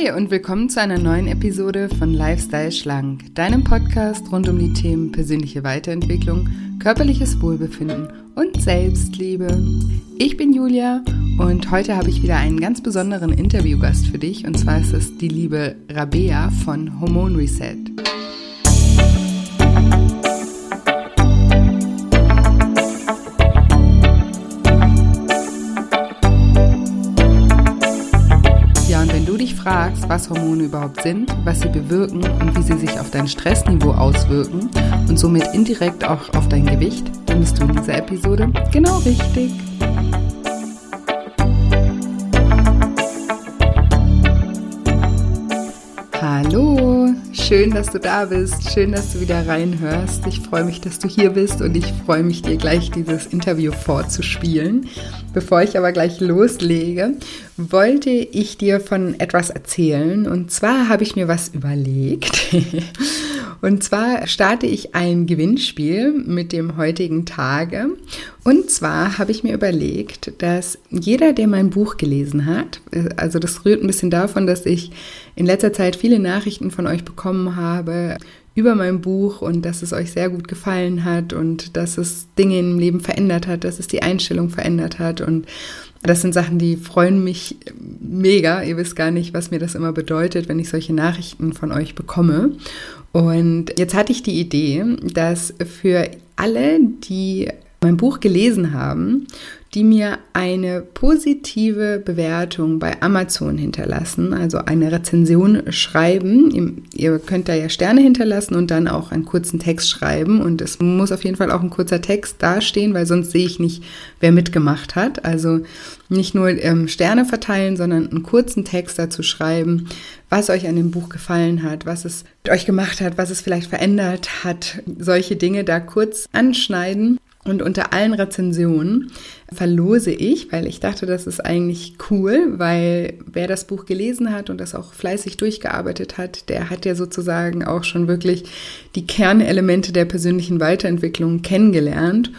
Hi und willkommen zu einer neuen Episode von Lifestyle Schlank, deinem Podcast rund um die Themen persönliche Weiterentwicklung, körperliches Wohlbefinden und Selbstliebe. Ich bin Julia und heute habe ich wieder einen ganz besonderen Interviewgast für dich und zwar ist es die liebe Rabea von Hormone Reset. Fragst, was Hormone überhaupt sind, was sie bewirken und wie sie sich auf dein Stressniveau auswirken und somit indirekt auch auf dein Gewicht, dann bist du in dieser Episode genau richtig. Schön, dass du da bist, schön, dass du wieder reinhörst. Ich freue mich, dass du hier bist und ich freue mich, dir gleich dieses Interview vorzuspielen. Bevor ich aber gleich loslege, wollte ich dir von etwas erzählen. Und zwar habe ich mir was überlegt. Und zwar starte ich ein Gewinnspiel mit dem heutigen Tage. Und zwar habe ich mir überlegt, dass jeder, der mein Buch gelesen hat, also das rührt ein bisschen davon, dass ich in letzter Zeit viele Nachrichten von euch bekommen habe über mein Buch und dass es euch sehr gut gefallen hat und dass es Dinge im Leben verändert hat, dass es die Einstellung verändert hat und das sind Sachen, die freuen mich mega. Ihr wisst gar nicht, was mir das immer bedeutet, wenn ich solche Nachrichten von euch bekomme. Und jetzt hatte ich die Idee, dass für alle, die mein Buch gelesen haben, die mir eine positive Bewertung bei Amazon hinterlassen, also eine Rezension schreiben. Ihr könnt da ja Sterne hinterlassen und dann auch einen kurzen Text schreiben. Und es muss auf jeden Fall auch ein kurzer Text dastehen, weil sonst sehe ich nicht, wer mitgemacht hat. Also nicht nur ähm, Sterne verteilen, sondern einen kurzen Text dazu schreiben, was euch an dem Buch gefallen hat, was es mit euch gemacht hat, was es vielleicht verändert hat. Solche Dinge da kurz anschneiden und unter allen Rezensionen verlose ich, weil ich dachte, das ist eigentlich cool, weil wer das Buch gelesen hat und das auch fleißig durchgearbeitet hat, der hat ja sozusagen auch schon wirklich die Kernelemente der persönlichen Weiterentwicklung kennengelernt.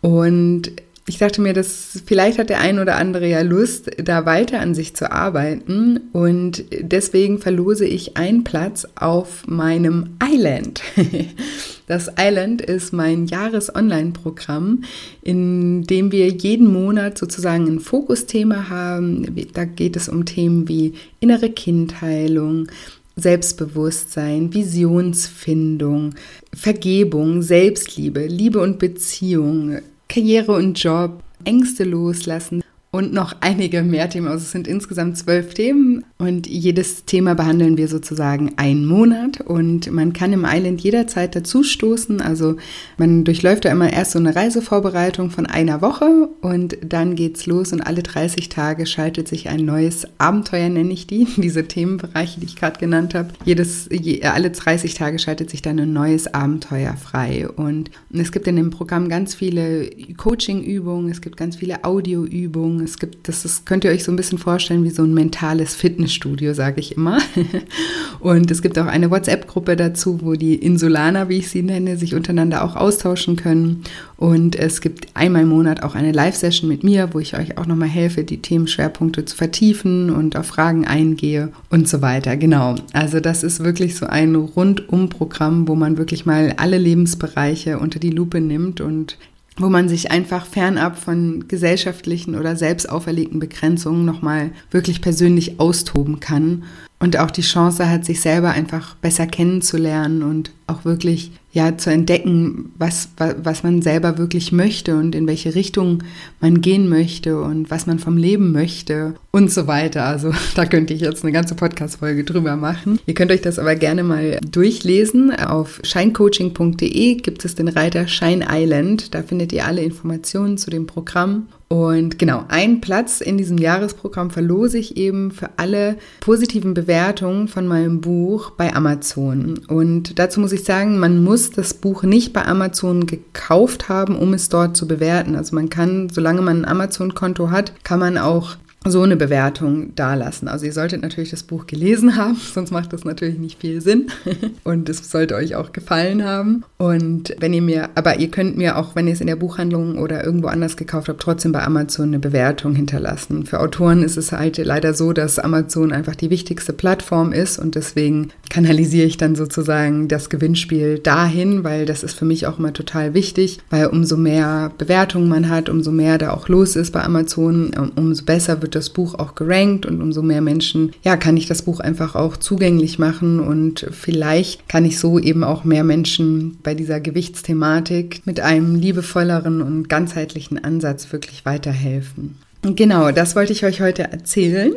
Und ich dachte mir, dass vielleicht hat der ein oder andere ja Lust, da weiter an sich zu arbeiten. Und deswegen verlose ich einen Platz auf meinem Island. Das Island ist mein Jahres-Online-Programm, in dem wir jeden Monat sozusagen ein Fokusthema haben. Da geht es um Themen wie innere Kindheilung, Selbstbewusstsein, Visionsfindung, Vergebung, Selbstliebe, Liebe und Beziehung, Karriere und Job, Ängste loslassen und noch einige mehr Themen. Also es sind insgesamt zwölf Themen und jedes Thema behandeln wir sozusagen einen Monat und man kann im Island jederzeit dazu stoßen. Also man durchläuft da immer erst so eine Reisevorbereitung von einer Woche und dann geht's los und alle 30 Tage schaltet sich ein neues Abenteuer, nenne ich die, diese Themenbereiche, die ich gerade genannt habe. Jedes, je, alle 30 Tage schaltet sich dann ein neues Abenteuer frei und, und es gibt in dem Programm ganz viele Coaching-Übungen, es gibt ganz viele Audio-Übungen, es gibt, das ist, könnt ihr euch so ein bisschen vorstellen wie so ein mentales Fitnessstudio, sage ich immer. Und es gibt auch eine WhatsApp-Gruppe dazu, wo die Insulaner, wie ich sie nenne, sich untereinander auch austauschen können. Und es gibt einmal im Monat auch eine Live-Session mit mir, wo ich euch auch nochmal helfe, die Themenschwerpunkte zu vertiefen und auf Fragen eingehe und so weiter. Genau. Also das ist wirklich so ein Rundum-Programm, wo man wirklich mal alle Lebensbereiche unter die Lupe nimmt und wo man sich einfach fernab von gesellschaftlichen oder selbst auferlegten Begrenzungen nochmal wirklich persönlich austoben kann. Und auch die Chance hat, sich selber einfach besser kennenzulernen und auch wirklich ja zu entdecken, was, was man selber wirklich möchte und in welche Richtung man gehen möchte und was man vom Leben möchte und so weiter. Also da könnte ich jetzt eine ganze Podcast-Folge drüber machen. Ihr könnt euch das aber gerne mal durchlesen. Auf shinecoaching.de gibt es den Reiter Shine Island. Da findet ihr alle Informationen zu dem Programm und genau, einen Platz in diesem Jahresprogramm verlose ich eben für alle positiven Bewertungen von meinem Buch bei Amazon. Und dazu muss ich sagen, man muss das Buch nicht bei Amazon gekauft haben, um es dort zu bewerten. Also man kann, solange man ein Amazon-Konto hat, kann man auch so eine Bewertung dalassen. Also ihr solltet natürlich das Buch gelesen haben, sonst macht das natürlich nicht viel Sinn. Und es sollte euch auch gefallen haben. Und wenn ihr mir, aber ihr könnt mir auch, wenn ihr es in der Buchhandlung oder irgendwo anders gekauft habt, trotzdem bei Amazon eine Bewertung hinterlassen. Für Autoren ist es halt leider so, dass Amazon einfach die wichtigste Plattform ist und deswegen kanalisiere ich dann sozusagen das Gewinnspiel dahin, weil das ist für mich auch immer total wichtig, weil umso mehr Bewertungen man hat, umso mehr da auch los ist bei Amazon, umso besser wird das Buch auch gerankt und umso mehr Menschen, ja, kann ich das Buch einfach auch zugänglich machen und vielleicht kann ich so eben auch mehr Menschen bei dieser Gewichtsthematik mit einem liebevolleren und ganzheitlichen Ansatz wirklich weiterhelfen. Genau, das wollte ich euch heute erzählen.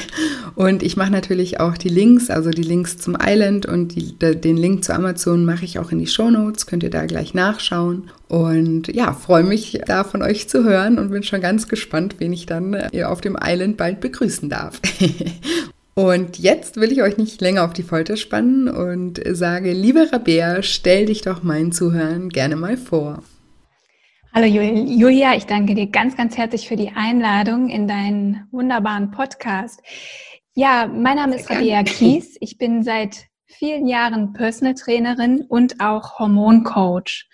und ich mache natürlich auch die Links, also die Links zum Island und die, den Link zu Amazon mache ich auch in die Show Notes. Könnt ihr da gleich nachschauen. Und ja, freue mich da von euch zu hören und bin schon ganz gespannt, wen ich dann äh, auf dem Island bald begrüßen darf. Und jetzt will ich euch nicht länger auf die Folter spannen und sage, liebe Rabea, stell dich doch meinen Zuhörern gerne mal vor. Hallo Julia, ich danke dir ganz, ganz herzlich für die Einladung in deinen wunderbaren Podcast. Ja, mein Name ist Rabea Kies. Ich bin seit vielen Jahren Personal Trainerin und auch Hormoncoach.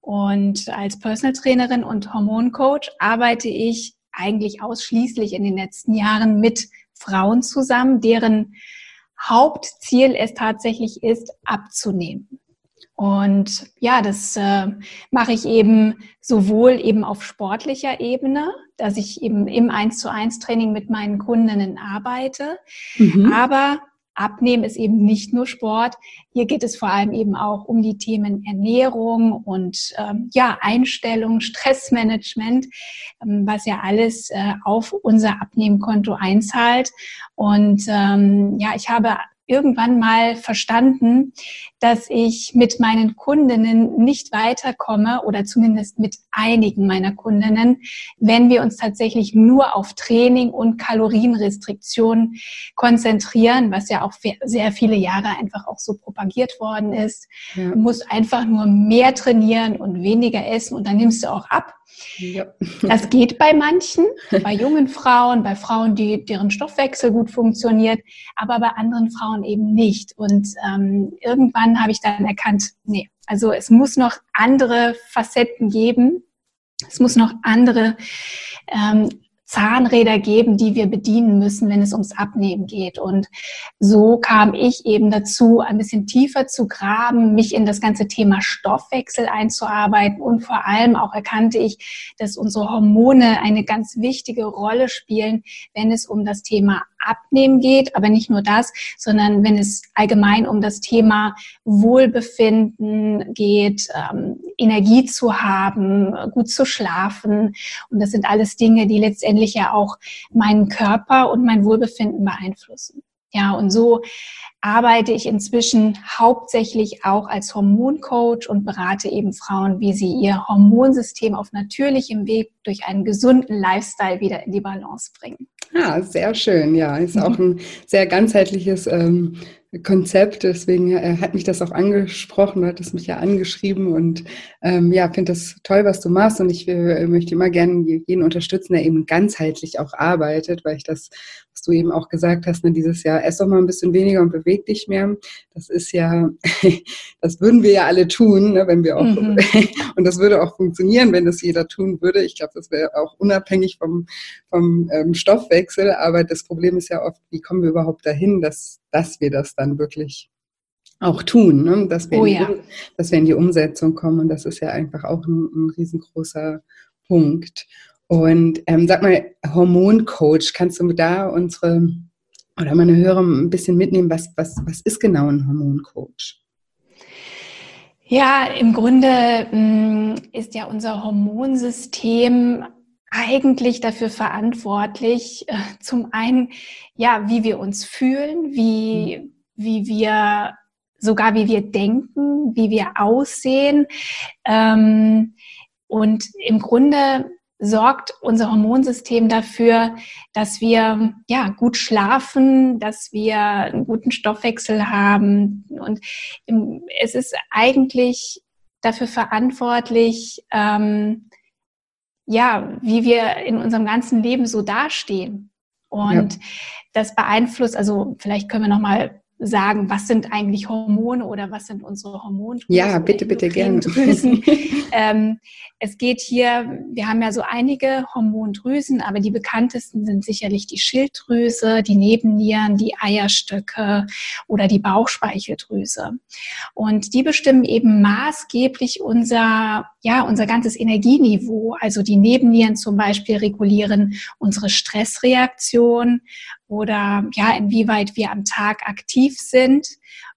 Und als Personal Trainerin und Hormoncoach arbeite ich eigentlich ausschließlich in den letzten Jahren mit Frauen zusammen, deren Hauptziel es tatsächlich ist, abzunehmen. Und ja, das äh, mache ich eben sowohl eben auf sportlicher Ebene, dass ich eben im 1 zu 1 Training mit meinen Kundinnen arbeite, mhm. aber Abnehmen ist eben nicht nur Sport. Hier geht es vor allem eben auch um die Themen Ernährung und ähm, ja Einstellung, Stressmanagement, ähm, was ja alles äh, auf unser Abnehmkonto einzahlt. Und ähm, ja, ich habe irgendwann mal verstanden, dass ich mit meinen Kundinnen nicht weiterkomme oder zumindest mit einigen meiner Kundinnen, wenn wir uns tatsächlich nur auf Training und Kalorienrestriktion konzentrieren, was ja auch sehr viele Jahre einfach auch so propagiert worden ist. Ja. Du musst einfach nur mehr trainieren und weniger essen und dann nimmst du auch ab. Ja. Das geht bei manchen, bei jungen Frauen, bei Frauen, die, deren Stoffwechsel gut funktioniert, aber bei anderen Frauen eben nicht. Und ähm, irgendwann habe ich dann erkannt, nee, also es muss noch andere Facetten geben. Es muss noch andere ähm, Zahnräder geben, die wir bedienen müssen, wenn es ums Abnehmen geht. Und so kam ich eben dazu, ein bisschen tiefer zu graben, mich in das ganze Thema Stoffwechsel einzuarbeiten und vor allem auch erkannte ich, dass unsere Hormone eine ganz wichtige Rolle spielen, wenn es um das Thema Abnehmen geht, aber nicht nur das, sondern wenn es allgemein um das Thema Wohlbefinden geht, ähm, Energie zu haben, gut zu schlafen. Und das sind alles Dinge, die letztendlich ja auch meinen Körper und mein Wohlbefinden beeinflussen. Ja, und so arbeite ich inzwischen hauptsächlich auch als Hormoncoach und berate eben Frauen, wie sie ihr Hormonsystem auf natürlichem Weg durch einen gesunden Lifestyle wieder in die Balance bringen. Ja, sehr schön. Ja, ist auch ein sehr ganzheitliches ähm, Konzept. Deswegen äh, hat mich das auch angesprochen, du hattest mich ja angeschrieben und ähm, ja, finde das toll, was du machst und ich äh, möchte immer gerne jeden unterstützen, der eben ganzheitlich auch arbeitet, weil ich das, was du eben auch gesagt hast, ne, dieses Jahr, ess doch mal ein bisschen weniger und beweg dich mehr. Das ist ja, das würden wir ja alle tun, ne, wenn wir auch, mhm. und das würde auch funktionieren, wenn das jeder tun würde. Ich glaube, das wäre auch unabhängig vom, vom ähm, Stoffwechsel, aber das Problem ist ja oft, wie kommen wir überhaupt dahin, dass, dass wir das dann wirklich auch tun, ne? dass, wir oh, ja. die, dass wir in die Umsetzung kommen. Und das ist ja einfach auch ein, ein riesengroßer Punkt. Und ähm, sag mal, Hormoncoach, kannst du da unsere oder meine Hörer ein bisschen mitnehmen, was, was, was ist genau ein Hormoncoach? Ja, im Grunde mh, mm, ist ja unser Hormonsystem eigentlich dafür verantwortlich, äh, zum einen, ja, wie wir uns fühlen, wie, mhm. wie wir, sogar wie wir denken, wie wir aussehen. Ähm, und im Grunde sorgt unser Hormonsystem dafür, dass wir ja gut schlafen, dass wir einen guten Stoffwechsel haben. Und es ist eigentlich dafür verantwortlich, ähm, ja, wie wir in unserem ganzen Leben so dastehen. Und ja. das beeinflusst, also vielleicht können wir nochmal sagen, was sind eigentlich Hormone oder was sind unsere Hormondrüsen? Ja, bitte, bitte gerne. ähm, es geht hier, wir haben ja so einige Hormondrüsen, aber die bekanntesten sind sicherlich die Schilddrüse, die Nebennieren, die Eierstöcke oder die Bauchspeicheldrüse. Und die bestimmen eben maßgeblich unser, ja, unser ganzes Energieniveau. Also die Nebennieren zum Beispiel regulieren unsere Stressreaktion oder ja, inwieweit wir am Tag aktiv sind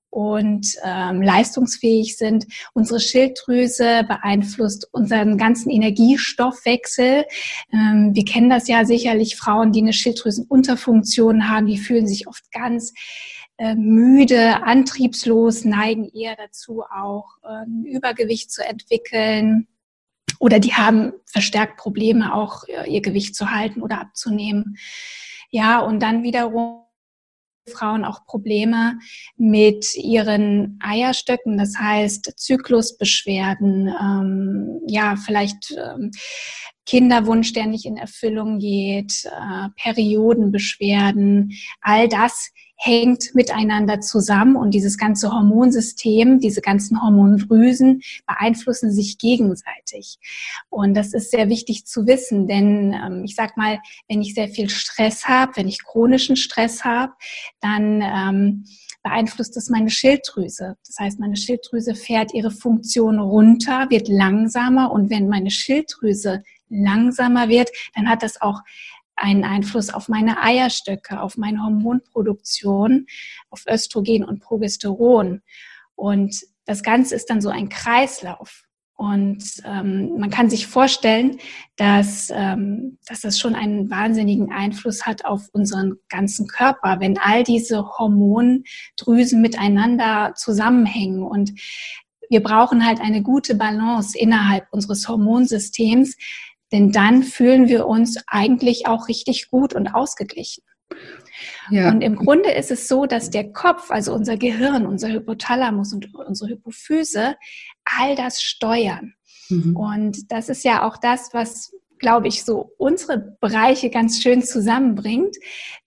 und ähm, leistungsfähig sind. Unsere Schilddrüse beeinflusst unseren ganzen Energiestoffwechsel. Ähm, wir kennen das ja sicherlich, Frauen, die eine Schilddrüsenunterfunktion haben, die fühlen sich oft ganz äh, müde, antriebslos, neigen eher dazu, auch ähm, Übergewicht zu entwickeln. Oder die haben verstärkt Probleme, auch ihr Gewicht zu halten oder abzunehmen. Ja, und dann wiederum Frauen auch Probleme mit ihren Eierstöcken, das heißt Zyklusbeschwerden, ähm, ja, vielleicht ähm, Kinderwunsch, der nicht in Erfüllung geht, äh, Periodenbeschwerden, all das hängt miteinander zusammen und dieses ganze Hormonsystem, diese ganzen Hormondrüsen beeinflussen sich gegenseitig. Und das ist sehr wichtig zu wissen, denn ähm, ich sag mal, wenn ich sehr viel Stress habe, wenn ich chronischen Stress habe, dann ähm, beeinflusst es meine Schilddrüse. Das heißt, meine Schilddrüse fährt ihre Funktion runter, wird langsamer und wenn meine Schilddrüse langsamer wird, dann hat das auch einen Einfluss auf meine Eierstöcke, auf meine Hormonproduktion, auf Östrogen und Progesteron. Und das Ganze ist dann so ein Kreislauf. Und ähm, man kann sich vorstellen, dass, ähm, dass das schon einen wahnsinnigen Einfluss hat auf unseren ganzen Körper, wenn all diese Hormondrüsen miteinander zusammenhängen. Und wir brauchen halt eine gute Balance innerhalb unseres Hormonsystems, denn dann fühlen wir uns eigentlich auch richtig gut und ausgeglichen. Ja. Und im Grunde ist es so, dass der Kopf, also unser Gehirn, unser Hypothalamus und unsere Hypophyse, all das steuern. Mhm. Und das ist ja auch das, was, glaube ich, so unsere Bereiche ganz schön zusammenbringt.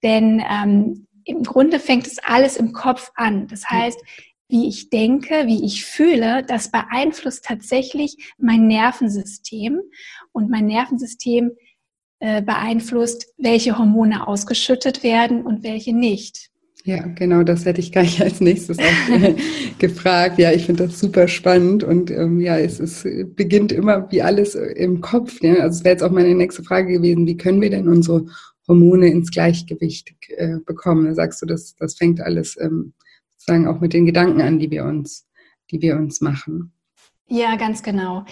Denn ähm, im Grunde fängt es alles im Kopf an. Das heißt, wie ich denke, wie ich fühle, das beeinflusst tatsächlich mein Nervensystem und mein Nervensystem äh, beeinflusst, welche Hormone ausgeschüttet werden und welche nicht. Ja, genau, das hätte ich gleich als nächstes auch äh, gefragt. Ja, ich finde das super spannend und ähm, ja, es ist, beginnt immer wie alles im Kopf. Ja? Also es wäre jetzt auch meine nächste Frage gewesen, wie können wir denn unsere Hormone ins Gleichgewicht äh, bekommen? Da sagst du, das, das fängt alles ähm, sozusagen auch mit den Gedanken an, die wir uns, die wir uns machen. Ja, ganz genau.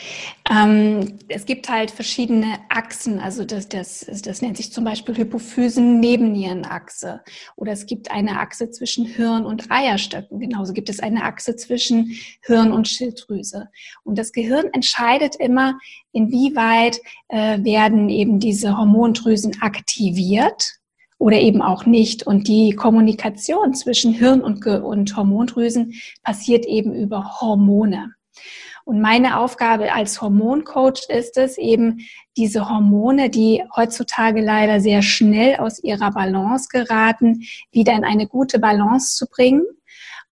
Ähm, es gibt halt verschiedene Achsen, also das, das, das nennt sich zum Beispiel Hypophysen-Nebennierenachse. Oder es gibt eine Achse zwischen Hirn und Eierstöcken. Genauso gibt es eine Achse zwischen Hirn und Schilddrüse. Und das Gehirn entscheidet immer, inwieweit äh, werden eben diese Hormondrüsen aktiviert oder eben auch nicht. Und die Kommunikation zwischen Hirn und, und Hormondrüsen passiert eben über Hormone. Und meine Aufgabe als Hormoncoach ist es eben, diese Hormone, die heutzutage leider sehr schnell aus ihrer Balance geraten, wieder in eine gute Balance zu bringen,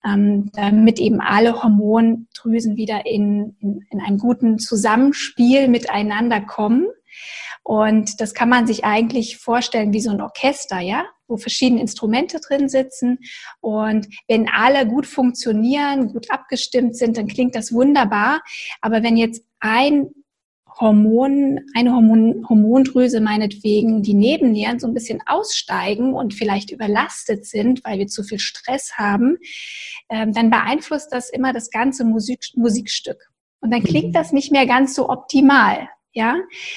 ähm, damit eben alle Hormondrüsen wieder in, in, in einem guten Zusammenspiel miteinander kommen. Und das kann man sich eigentlich vorstellen wie so ein Orchester, ja, wo verschiedene Instrumente drin sitzen. Und wenn alle gut funktionieren, gut abgestimmt sind, dann klingt das wunderbar. Aber wenn jetzt ein Hormon, eine Hormon, Hormondrüse meinetwegen, die Nebennieren so ein bisschen aussteigen und vielleicht überlastet sind, weil wir zu viel Stress haben, ähm, dann beeinflusst das immer das ganze Musik, Musikstück. Und dann klingt mhm. das nicht mehr ganz so optimal ja,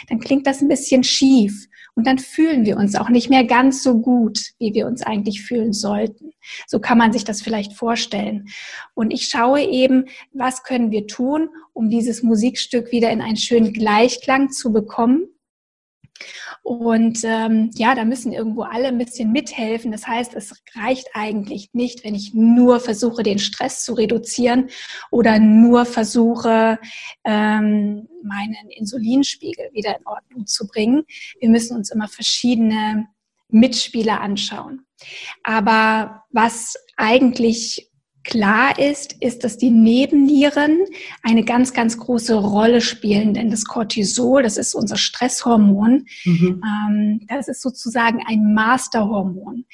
dann klingt das ein bisschen schief und dann fühlen wir uns auch nicht mehr ganz so gut, wie wir uns eigentlich fühlen sollten. So kann man sich das vielleicht vorstellen. Und ich schaue eben, was können wir tun, um dieses Musikstück wieder in einen schönen Gleichklang zu bekommen und ähm, ja, da müssen irgendwo alle ein bisschen mithelfen. Das heißt, es reicht eigentlich nicht, wenn ich nur versuche, den Stress zu reduzieren oder nur versuche, ähm, meinen Insulinspiegel wieder in Ordnung zu bringen. Wir müssen uns immer verschiedene Mitspieler anschauen. Aber was eigentlich klar ist, ist, dass die Nebennieren eine ganz, ganz große Rolle spielen. Denn das Cortisol, das ist unser Stresshormon, mhm. ähm, das ist sozusagen ein Masterhormon.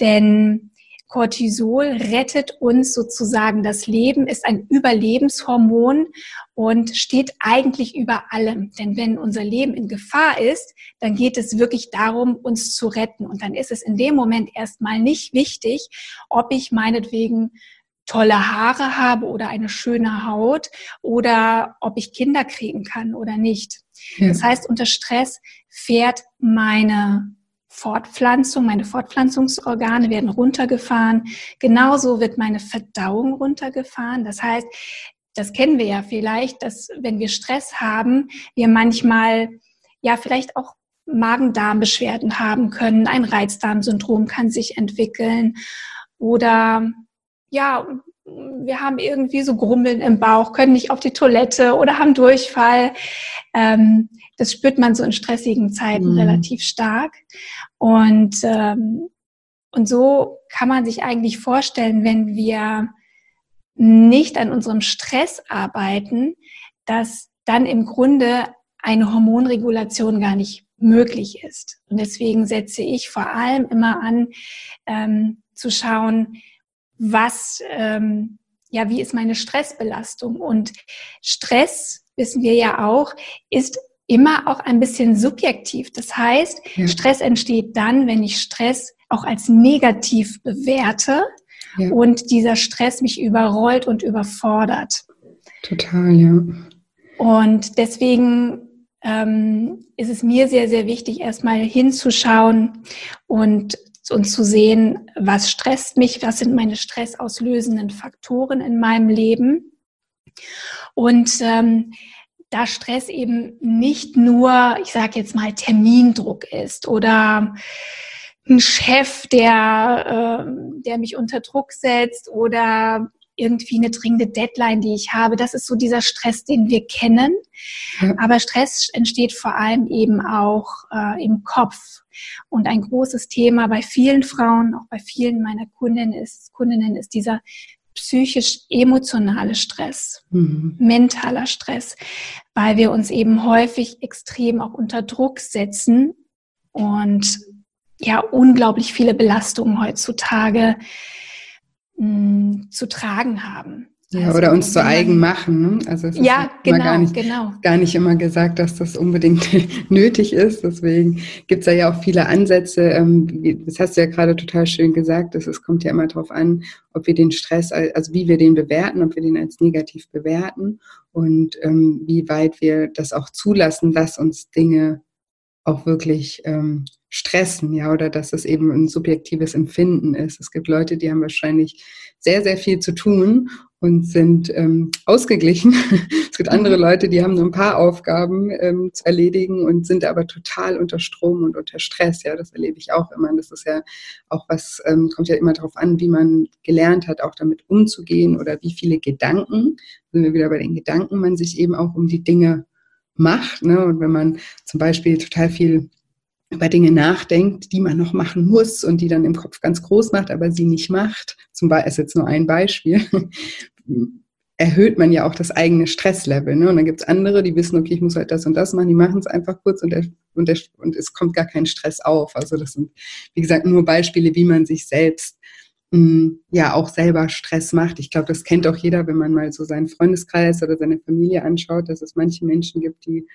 Denn Cortisol rettet uns sozusagen das Leben, ist ein Überlebenshormon und steht eigentlich über allem. Denn wenn unser Leben in Gefahr ist, dann geht es wirklich darum, uns zu retten. Und dann ist es in dem Moment erstmal nicht wichtig, ob ich meinetwegen tolle Haare habe oder eine schöne Haut oder ob ich Kinder kriegen kann oder nicht. Ja. Das heißt, unter Stress fährt meine Fortpflanzung, meine Fortpflanzungsorgane werden runtergefahren. Genauso wird meine Verdauung runtergefahren. Das heißt, das kennen wir ja vielleicht, dass wenn wir Stress haben, wir manchmal ja vielleicht auch Magen-Darm-Beschwerden haben können. Ein Reizdarmsyndrom kann sich entwickeln oder ja, wir haben irgendwie so Grummeln im Bauch, können nicht auf die Toilette oder haben Durchfall. Ähm, das spürt man so in stressigen Zeiten mhm. relativ stark. Und, ähm, und so kann man sich eigentlich vorstellen, wenn wir nicht an unserem Stress arbeiten, dass dann im Grunde eine Hormonregulation gar nicht möglich ist. Und deswegen setze ich vor allem immer an, ähm, zu schauen, was, ähm, ja, wie ist meine Stressbelastung? Und Stress, wissen wir ja auch, ist immer auch ein bisschen subjektiv. Das heißt, ja. Stress entsteht dann, wenn ich Stress auch als negativ bewerte ja. und dieser Stress mich überrollt und überfordert. Total, ja. Und deswegen ähm, ist es mir sehr, sehr wichtig, erstmal hinzuschauen und und zu sehen, was stresst mich, was sind meine stressauslösenden Faktoren in meinem Leben. Und ähm, da Stress eben nicht nur, ich sage jetzt mal, Termindruck ist oder ein Chef, der, äh, der mich unter Druck setzt oder irgendwie eine dringende Deadline, die ich habe. Das ist so dieser Stress, den wir kennen. Ja. Aber Stress entsteht vor allem eben auch äh, im Kopf. Und ein großes Thema bei vielen Frauen, auch bei vielen meiner Kundinnen ist, Kundinnen ist dieser psychisch-emotionale Stress, mhm. mentaler Stress, weil wir uns eben häufig extrem auch unter Druck setzen und ja unglaublich viele Belastungen heutzutage mh, zu tragen haben. Ja, also, oder uns zu eigen machen. Ne? Also es ja, ist genau, gar nicht, genau. gar nicht immer gesagt, dass das unbedingt nötig ist. Deswegen gibt es da ja auch viele Ansätze. Ähm, das hast du ja gerade total schön gesagt. Dass es kommt ja immer darauf an, ob wir den Stress, also wie wir den bewerten, ob wir den als negativ bewerten und ähm, wie weit wir das auch zulassen, dass uns Dinge auch wirklich ähm, stressen, ja, oder dass es eben ein subjektives Empfinden ist. Es gibt Leute, die haben wahrscheinlich sehr, sehr viel zu tun und sind ähm, ausgeglichen. es gibt andere mhm. Leute, die haben nur ein paar Aufgaben ähm, zu erledigen und sind aber total unter Strom und unter Stress. Ja, das erlebe ich auch immer. Das ist ja auch was, ähm, kommt ja immer darauf an, wie man gelernt hat, auch damit umzugehen oder wie viele Gedanken, sind wir wieder bei den Gedanken, man sich eben auch um die Dinge macht. Ne? Und wenn man zum Beispiel total viel über Dinge nachdenkt, die man noch machen muss und die dann im Kopf ganz groß macht, aber sie nicht macht, zum Beispiel ist jetzt nur ein Beispiel, erhöht man ja auch das eigene Stresslevel. Ne? Und dann gibt es andere, die wissen, okay, ich muss halt das und das machen, die machen es einfach kurz und, der, und, der, und es kommt gar kein Stress auf. Also das sind, wie gesagt, nur Beispiele, wie man sich selbst mh, ja auch selber Stress macht. Ich glaube, das kennt auch jeder, wenn man mal so seinen Freundeskreis oder seine Familie anschaut, dass es manche Menschen gibt, die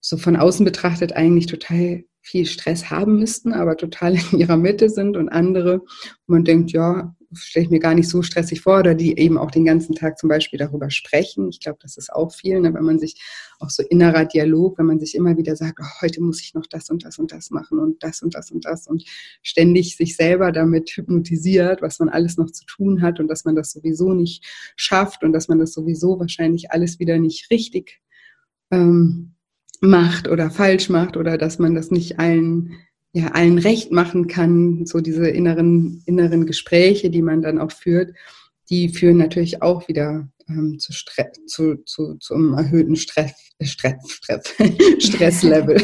so von außen betrachtet eigentlich total viel Stress haben müssten, aber total in ihrer Mitte sind und andere, wo man denkt, ja, stelle ich mir gar nicht so stressig vor, oder die eben auch den ganzen Tag zum Beispiel darüber sprechen. Ich glaube, das ist auch viel, ne, wenn man sich auch so innerer Dialog, wenn man sich immer wieder sagt, oh, heute muss ich noch das und das und das machen und das und das und das und ständig sich selber damit hypnotisiert, was man alles noch zu tun hat und dass man das sowieso nicht schafft und dass man das sowieso wahrscheinlich alles wieder nicht richtig ähm, macht oder falsch macht oder dass man das nicht allen, ja, allen recht machen kann. So diese inneren, inneren Gespräche, die man dann auch führt, die führen natürlich auch wieder ähm, zu, Stress, zu, zu, zum erhöhten Stress, Stress, Stress, Stresslevel.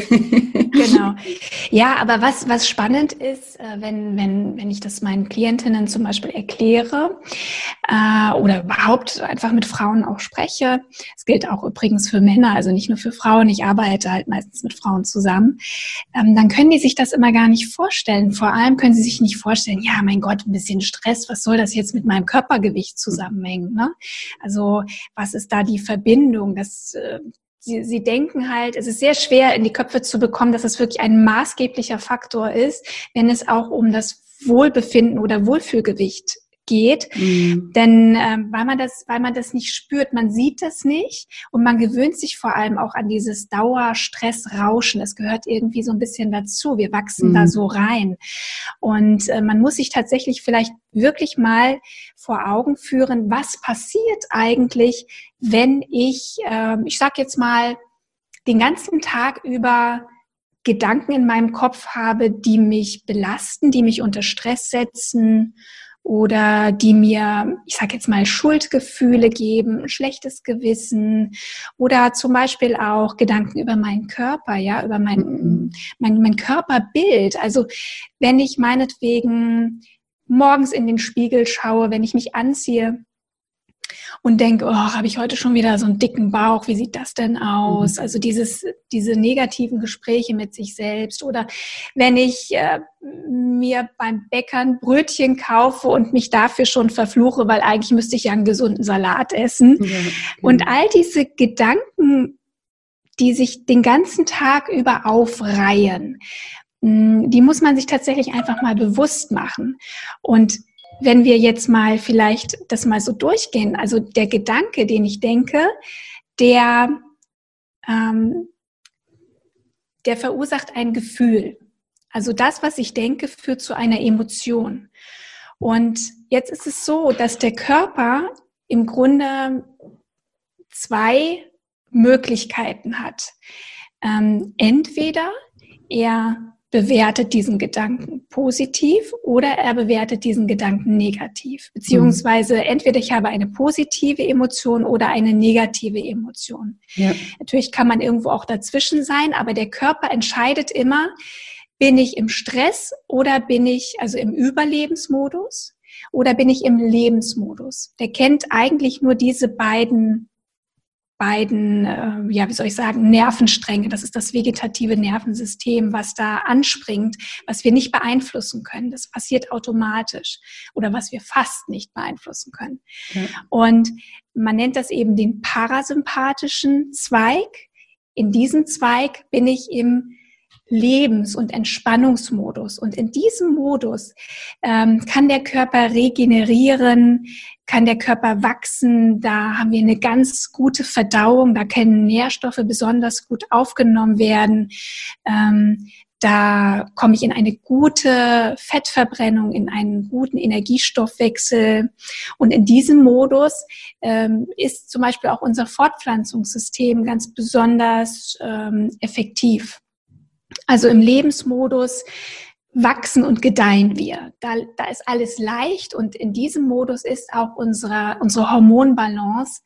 Genau. Ja, aber was, was spannend ist, äh, wenn, wenn, wenn ich das meinen Klientinnen zum Beispiel erkläre äh, oder überhaupt einfach mit Frauen auch spreche, es gilt auch übrigens für Männer, also nicht nur für Frauen, ich arbeite halt meistens mit Frauen zusammen, ähm, dann können die sich das immer gar nicht vorstellen. Vor allem können sie sich nicht vorstellen, ja, mein Gott, ein bisschen Stress, was soll das jetzt mit meinem Körpergewicht zusammenhängen? Ne? Also was ist da die Verbindung? Das äh, sie, sie denken halt, es ist sehr schwer in die Köpfe zu bekommen, dass es wirklich ein maßgeblicher Faktor ist, wenn es auch um das Wohlbefinden oder Wohlfühlgewicht geht. Mhm. Denn ähm, weil man das, weil man das nicht spürt, man sieht das nicht und man gewöhnt sich vor allem auch an dieses Dauerstressrauschen. Das gehört irgendwie so ein bisschen dazu. Wir wachsen mhm. da so rein. Und äh, man muss sich tatsächlich vielleicht wirklich mal vor Augen führen, was passiert eigentlich, wenn ich, äh, ich sag jetzt mal, den ganzen Tag über Gedanken in meinem Kopf habe, die mich belasten, die mich unter Stress setzen oder die mir, ich sage jetzt mal, Schuldgefühle geben, schlechtes Gewissen oder zum Beispiel auch Gedanken über meinen Körper, ja, über mein, mein, mein Körperbild. Also wenn ich meinetwegen morgens in den Spiegel schaue, wenn ich mich anziehe, und denke, oh, habe ich heute schon wieder so einen dicken Bauch, wie sieht das denn aus? Mhm. Also dieses, diese negativen Gespräche mit sich selbst oder wenn ich äh, mir beim Bäckern Brötchen kaufe und mich dafür schon verfluche, weil eigentlich müsste ich ja einen gesunden Salat essen. Ja. Und all diese Gedanken, die sich den ganzen Tag über aufreihen, mm, die muss man sich tatsächlich einfach mal bewusst machen. Und wenn wir jetzt mal vielleicht das mal so durchgehen, also der Gedanke, den ich denke, der, ähm, der verursacht ein Gefühl. Also das, was ich denke, führt zu einer Emotion. Und jetzt ist es so, dass der Körper im Grunde zwei Möglichkeiten hat. Ähm, entweder er bewertet diesen Gedanken positiv oder er bewertet diesen Gedanken negativ. Beziehungsweise mhm. entweder ich habe eine positive Emotion oder eine negative Emotion. Ja. Natürlich kann man irgendwo auch dazwischen sein, aber der Körper entscheidet immer, bin ich im Stress oder bin ich also im Überlebensmodus oder bin ich im Lebensmodus. Der kennt eigentlich nur diese beiden beiden, äh, ja, wie soll ich sagen, Nervenstränge. Das ist das vegetative Nervensystem, was da anspringt, was wir nicht beeinflussen können. Das passiert automatisch oder was wir fast nicht beeinflussen können. Ja. Und man nennt das eben den parasympathischen Zweig. In diesem Zweig bin ich im Lebens- und Entspannungsmodus. Und in diesem Modus ähm, kann der Körper regenerieren, kann der Körper wachsen. Da haben wir eine ganz gute Verdauung. Da können Nährstoffe besonders gut aufgenommen werden. Ähm, da komme ich in eine gute Fettverbrennung, in einen guten Energiestoffwechsel. Und in diesem Modus ähm, ist zum Beispiel auch unser Fortpflanzungssystem ganz besonders ähm, effektiv. Also im Lebensmodus wachsen und gedeihen wir. Da, da ist alles leicht und in diesem Modus ist auch unsere, unsere Hormonbalance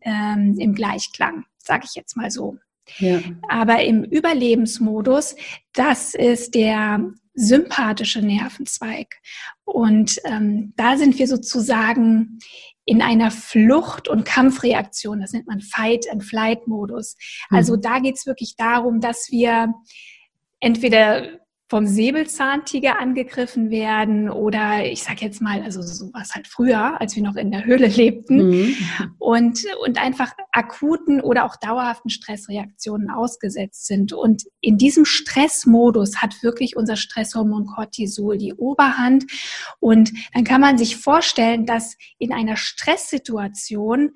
ähm, im Gleichklang, sage ich jetzt mal so. Ja. Aber im Überlebensmodus, das ist der sympathische Nervenzweig. Und ähm, da sind wir sozusagen in einer Flucht- und Kampfreaktion. Das nennt man Fight-and-Flight-Modus. Also mhm. da geht es wirklich darum, dass wir entweder vom Säbelzahntiger angegriffen werden oder ich sag jetzt mal, also sowas halt früher, als wir noch in der Höhle lebten mhm. und, und einfach akuten oder auch dauerhaften Stressreaktionen ausgesetzt sind. Und in diesem Stressmodus hat wirklich unser Stresshormon Cortisol die Oberhand. Und dann kann man sich vorstellen, dass in einer Stresssituation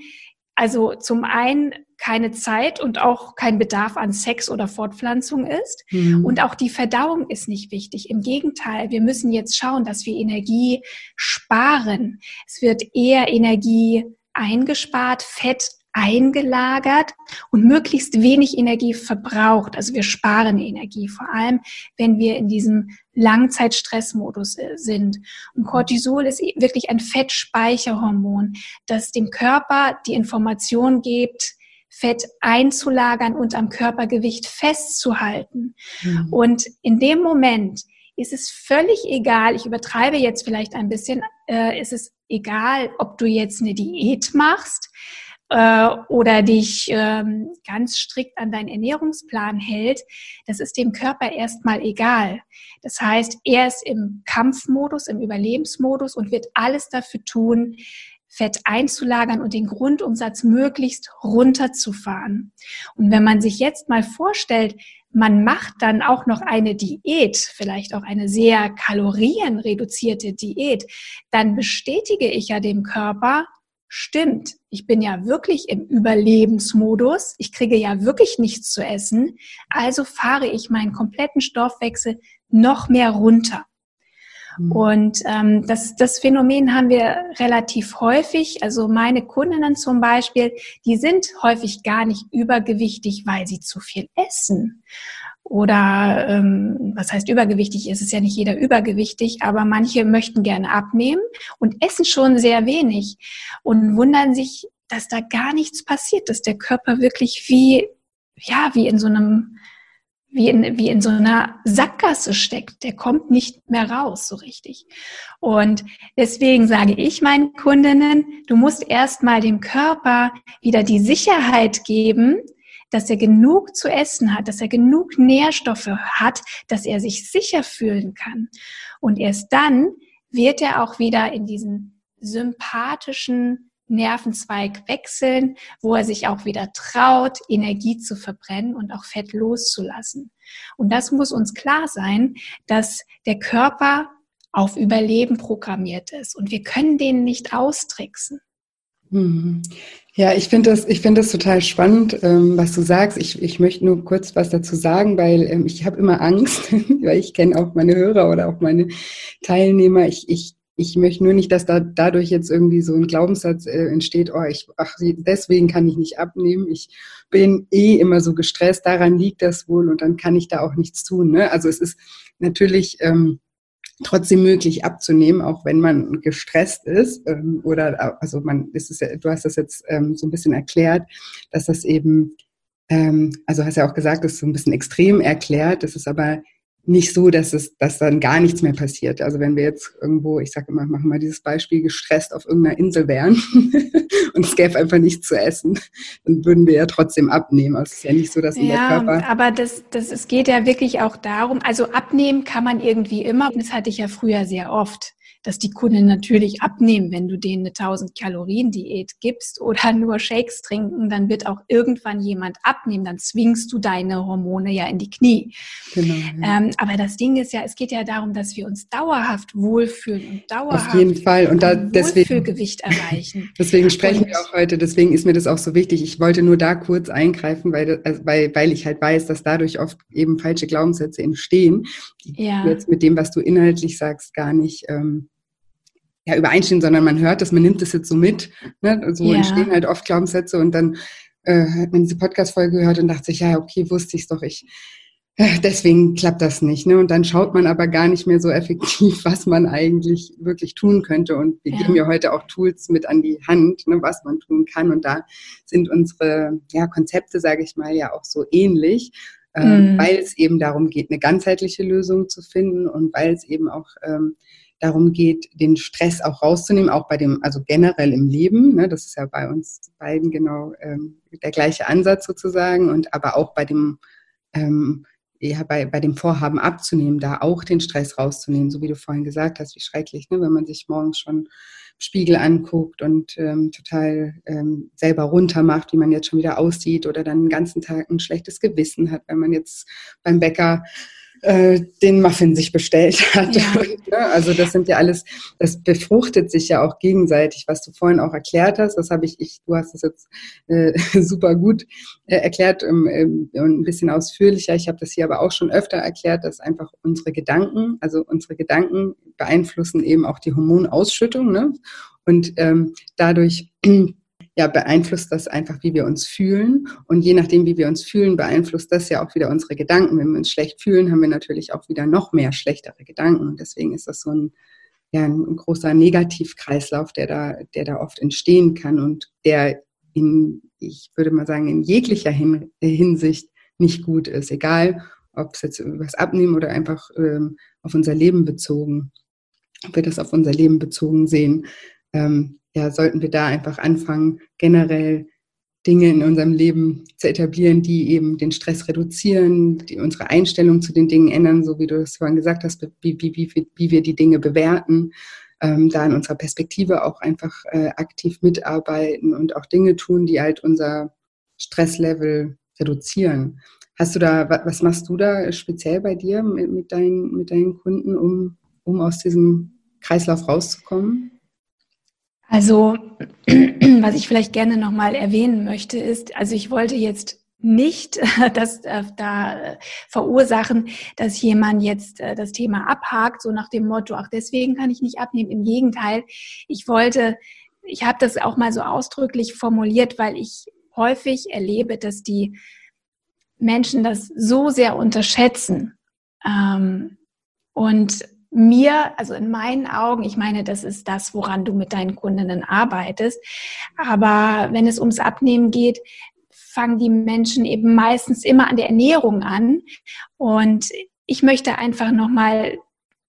also zum einen keine Zeit und auch kein Bedarf an Sex oder Fortpflanzung ist. Mhm. Und auch die Verdauung ist nicht wichtig. Im Gegenteil, wir müssen jetzt schauen, dass wir Energie sparen. Es wird eher Energie eingespart, Fett eingelagert und möglichst wenig Energie verbraucht. Also wir sparen Energie, vor allem wenn wir in diesem Langzeitstressmodus äh, sind. Und Cortisol ist wirklich ein Fettspeicherhormon, das dem Körper die Information gibt, Fett einzulagern und am Körpergewicht festzuhalten. Mhm. Und in dem Moment ist es völlig egal, ich übertreibe jetzt vielleicht ein bisschen, äh, ist es egal, ob du jetzt eine Diät machst, äh, oder dich ähm, ganz strikt an deinen Ernährungsplan hält, das ist dem Körper erstmal egal. Das heißt, er ist im Kampfmodus, im Überlebensmodus und wird alles dafür tun, Fett einzulagern und den Grundumsatz möglichst runterzufahren. Und wenn man sich jetzt mal vorstellt, man macht dann auch noch eine Diät, vielleicht auch eine sehr kalorienreduzierte Diät, dann bestätige ich ja dem Körper, stimmt, ich bin ja wirklich im Überlebensmodus, ich kriege ja wirklich nichts zu essen, also fahre ich meinen kompletten Stoffwechsel noch mehr runter. Mhm. Und ähm, das, das Phänomen haben wir relativ häufig. Also meine Kundinnen zum Beispiel, die sind häufig gar nicht übergewichtig, weil sie zu viel essen. Oder ähm, was heißt übergewichtig? Es ist ja nicht jeder übergewichtig, aber manche möchten gerne abnehmen und essen schon sehr wenig und wundern sich, dass da gar nichts passiert, dass der Körper wirklich wie ja wie in so einem wie in, wie in so einer Sackgasse steckt. Der kommt nicht mehr raus so richtig. Und deswegen sage ich meinen Kundinnen, du musst erstmal dem Körper wieder die Sicherheit geben, dass er genug zu essen hat, dass er genug Nährstoffe hat, dass er sich sicher fühlen kann. Und erst dann wird er auch wieder in diesen sympathischen Nervenzweig wechseln, wo er sich auch wieder traut, Energie zu verbrennen und auch Fett loszulassen. Und das muss uns klar sein, dass der Körper auf Überleben programmiert ist und wir können den nicht austricksen. Mhm. Ja, ich finde das, ich das total spannend, ähm, was du sagst. Ich, ich möchte nur kurz was dazu sagen, weil ähm, ich habe immer Angst, weil ich kenne auch meine Hörer oder auch meine Teilnehmer. Ich, ich, ich möchte nur nicht, dass da dadurch jetzt irgendwie so ein Glaubenssatz äh, entsteht, oh, ich, ach, deswegen kann ich nicht abnehmen. Ich bin eh immer so gestresst, daran liegt das wohl und dann kann ich da auch nichts tun. Ne? Also es ist natürlich ähm, trotzdem möglich abzunehmen, auch wenn man gestresst ist. Ähm, oder also man ist es ja, du hast das jetzt ähm, so ein bisschen erklärt, dass das eben, ähm, also hast ja auch gesagt, das ist so ein bisschen extrem erklärt, das ist aber nicht so, dass es, dass dann gar nichts mehr passiert. Also wenn wir jetzt irgendwo, ich sage immer, machen wir dieses Beispiel, gestresst auf irgendeiner Insel wären und es gäbe einfach nichts zu essen, dann würden wir ja trotzdem abnehmen. Also es ist ja nicht so, dass unser ja, Körper. Aber das, das, es geht ja wirklich auch darum, also abnehmen kann man irgendwie immer. Das hatte ich ja früher sehr oft dass die Kunden natürlich abnehmen, wenn du denen eine 1000 Kalorien Diät gibst oder nur Shakes trinken, dann wird auch irgendwann jemand abnehmen, dann zwingst du deine Hormone ja in die Knie. Genau, ja. ähm, aber das Ding ist ja, es geht ja darum, dass wir uns dauerhaft wohlfühlen und dauerhaft Auf jeden Fall und da deswegen Wohlfühlgewicht erreichen. deswegen sprechen und, wir auch heute, deswegen ist mir das auch so wichtig. Ich wollte nur da kurz eingreifen, weil, also, weil, weil ich halt weiß, dass dadurch oft eben falsche Glaubenssätze entstehen, die ja. jetzt mit dem, was du inhaltlich sagst, gar nicht ähm, ja, übereinstimmen, sondern man hört das, man nimmt das jetzt so mit. Ne? So ja. entstehen halt oft Glaubenssätze und dann äh, hat man diese Podcast-Folge gehört und dachte sich, ja, okay, wusste ich es doch, ich äh, deswegen klappt das nicht. Ne? Und dann schaut man aber gar nicht mehr so effektiv, was man eigentlich wirklich tun könnte. Und wir ja. geben ja heute auch Tools mit an die Hand, ne, was man tun kann. Und da sind unsere ja, Konzepte, sage ich mal, ja auch so ähnlich. Ähm, mhm. weil es eben darum geht, eine ganzheitliche Lösung zu finden und weil es eben auch ähm, darum geht, den Stress auch rauszunehmen, auch bei dem, also generell im Leben. Ne, das ist ja bei uns beiden genau ähm, der gleiche Ansatz sozusagen und aber auch bei dem ähm, ja, bei, bei dem Vorhaben abzunehmen, da auch den Stress rauszunehmen, so wie du vorhin gesagt hast, wie schrecklich, ne, wenn man sich morgens schon Spiegel anguckt und ähm, total ähm, selber runter macht, wie man jetzt schon wieder aussieht oder dann den ganzen Tag ein schlechtes Gewissen hat, wenn man jetzt beim Bäcker äh, den Muffin sich bestellt hat. Ja. Ne, also das sind ja alles, das befruchtet sich ja auch gegenseitig, was du vorhin auch erklärt hast. Das habe ich, ich, du hast es jetzt äh, super gut äh, erklärt ähm, ähm, und ein bisschen ausführlicher. Ich habe das hier aber auch schon öfter erklärt, dass einfach unsere Gedanken, also unsere Gedanken beeinflussen eben auch die Hormonausschüttung. Ne? Und ähm, dadurch ja, beeinflusst das einfach, wie wir uns fühlen. Und je nachdem, wie wir uns fühlen, beeinflusst das ja auch wieder unsere Gedanken. Wenn wir uns schlecht fühlen, haben wir natürlich auch wieder noch mehr schlechtere Gedanken. Und deswegen ist das so ein, ja, ein großer Negativkreislauf, der da, der da oft entstehen kann und der in, ich würde mal sagen, in jeglicher Hin Hinsicht nicht gut ist, egal ob es jetzt das Abnehmen oder einfach ähm, auf unser Leben bezogen, ob wir das auf unser Leben bezogen sehen, ähm, ja, sollten wir da einfach anfangen, generell Dinge in unserem Leben zu etablieren, die eben den Stress reduzieren, die unsere Einstellung zu den Dingen ändern, so wie du es vorhin gesagt hast, wie, wie, wie, wie wir die Dinge bewerten, ähm, da in unserer Perspektive auch einfach äh, aktiv mitarbeiten und auch Dinge tun, die halt unser Stresslevel reduzieren. Hast du da, was machst du da speziell bei dir mit, mit, deinen, mit deinen Kunden, um, um aus diesem Kreislauf rauszukommen? Also, was ich vielleicht gerne nochmal erwähnen möchte, ist, also ich wollte jetzt nicht das äh, da äh, verursachen, dass jemand jetzt äh, das Thema abhakt, so nach dem Motto, ach, deswegen kann ich nicht abnehmen. Im Gegenteil, ich wollte, ich habe das auch mal so ausdrücklich formuliert, weil ich häufig erlebe, dass die Menschen das so sehr unterschätzen. Ähm, und mir, also in meinen Augen, ich meine, das ist das, woran du mit deinen Kundinnen arbeitest. Aber wenn es ums Abnehmen geht, fangen die Menschen eben meistens immer an der Ernährung an. Und ich möchte einfach nochmal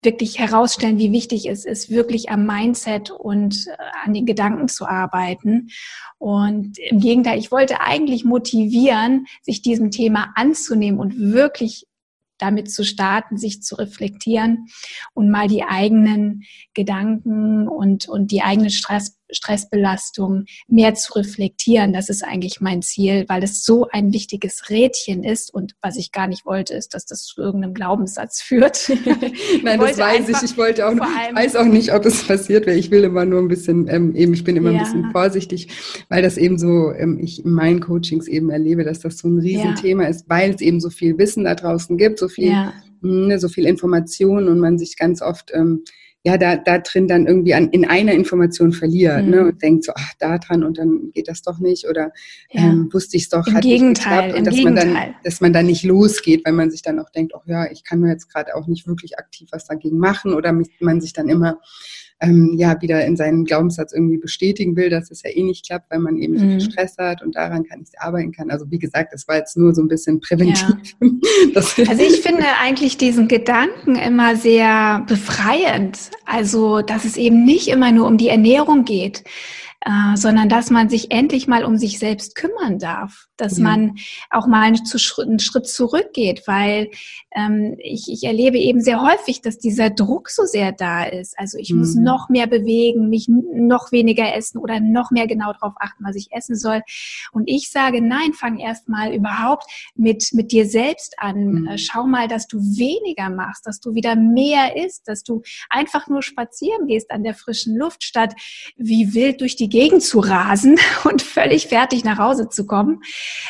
wirklich herausstellen, wie wichtig es ist, wirklich am Mindset und äh, an den Gedanken zu arbeiten. Und im Gegenteil, ich wollte eigentlich motivieren, sich diesem Thema anzunehmen und wirklich damit zu starten, sich zu reflektieren und mal die eigenen Gedanken und, und die eigene Stress, Stressbelastung mehr zu reflektieren. Das ist eigentlich mein Ziel, weil es so ein wichtiges Rädchen ist. Und was ich gar nicht wollte, ist, dass das zu irgendeinem Glaubenssatz führt. Nein, das weiß ich. Ich wollte auch, noch, weiß auch nicht, ob es passiert wäre. Ich will immer nur ein bisschen, ähm, eben, ich bin immer ja. ein bisschen vorsichtig, weil das eben so, ähm, ich in meinen Coachings eben erlebe, dass das so ein Riesenthema ja. ist, weil es eben so viel Wissen da draußen gibt, so viel, ja. mh, ne, so viel Information und man sich ganz oft ähm, ja, da, da drin dann irgendwie an, in einer Information verliert ne, mhm. ne, und denkt so, ach, da dran und dann geht das doch nicht oder ja. ähm, wusste ich es doch, Im hat Gegenteil, nicht und dass Gegenteil. man dann, dass man dann nicht losgeht, weil man sich dann auch denkt, ach ja, ich kann mir jetzt gerade auch nicht wirklich aktiv was dagegen machen oder man sich dann immer ähm, ja wieder in seinen Glaubenssatz irgendwie bestätigen will, dass es ja eh nicht klappt, weil man eben mhm. so viel mhm. Stress hat und daran kann ich arbeiten kann. Also wie gesagt, das war jetzt nur so ein bisschen präventiv. Ja. also ich finde eigentlich diesen Gedanken immer sehr befreiend. Also dass es eben nicht immer nur um die Ernährung geht, äh, sondern dass man sich endlich mal um sich selbst kümmern darf dass ja. man auch mal einen, einen, Schritt zurückgeht, weil ähm, ich, ich erlebe eben sehr häufig, dass dieser Druck so sehr da ist. Also ich mhm. muss noch mehr bewegen, mich noch weniger essen oder noch mehr genau darauf achten, was ich essen soll. Und ich sage, nein, fang erst mal überhaupt mit, mit dir selbst an. Mhm. Äh, schau mal, dass du weniger machst, dass du wieder mehr isst, dass du einfach nur spazieren gehst an der frischen Luft, statt wie wild durch die Gegend zu rasen und völlig fertig nach Hause zu kommen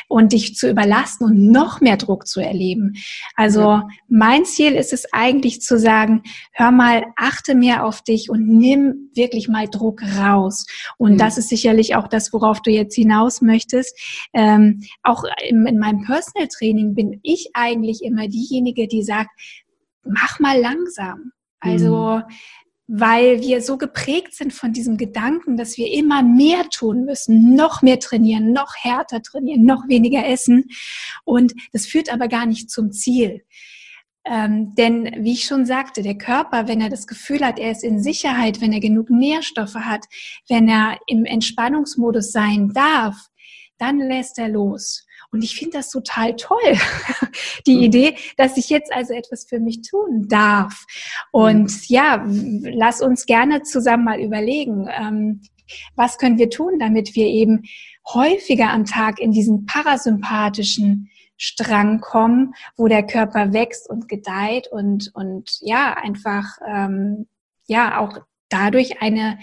und dich zu überlasten und noch mehr Druck zu erleben. Also mein Ziel ist es eigentlich zu sagen, hör mal, achte mehr auf dich und nimm wirklich mal Druck raus. Und mhm. das ist sicherlich auch das, worauf du jetzt hinaus möchtest. Ähm, auch in, in meinem Personal Training bin ich eigentlich immer diejenige, die sagt, mach mal langsam. Also mhm weil wir so geprägt sind von diesem Gedanken, dass wir immer mehr tun müssen, noch mehr trainieren, noch härter trainieren, noch weniger essen. Und das führt aber gar nicht zum Ziel. Ähm, denn wie ich schon sagte, der Körper, wenn er das Gefühl hat, er ist in Sicherheit, wenn er genug Nährstoffe hat, wenn er im Entspannungsmodus sein darf, dann lässt er los. Und ich finde das total toll, die mhm. Idee, dass ich jetzt also etwas für mich tun darf. Und mhm. ja, lass uns gerne zusammen mal überlegen, ähm, was können wir tun, damit wir eben häufiger am Tag in diesen parasympathischen Strang kommen, wo der Körper wächst und gedeiht und, und ja, einfach, ähm, ja, auch dadurch eine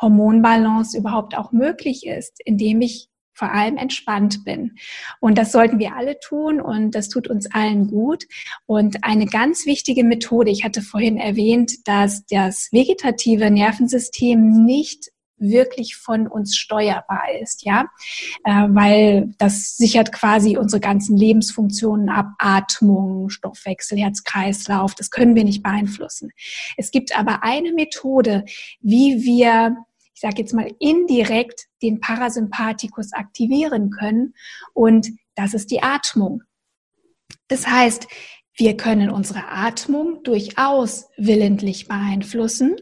Hormonbalance überhaupt auch möglich ist, indem ich vor allem entspannt bin. Und das sollten wir alle tun und das tut uns allen gut. Und eine ganz wichtige Methode, ich hatte vorhin erwähnt, dass das vegetative Nervensystem nicht wirklich von uns steuerbar ist, ja, äh, weil das sichert quasi unsere ganzen Lebensfunktionen ab, Atmung, Stoffwechsel, Herz-Kreislauf, das können wir nicht beeinflussen. Es gibt aber eine Methode, wie wir ich sage jetzt mal, indirekt den Parasympathikus aktivieren können. Und das ist die Atmung. Das heißt, wir können unsere Atmung durchaus willentlich beeinflussen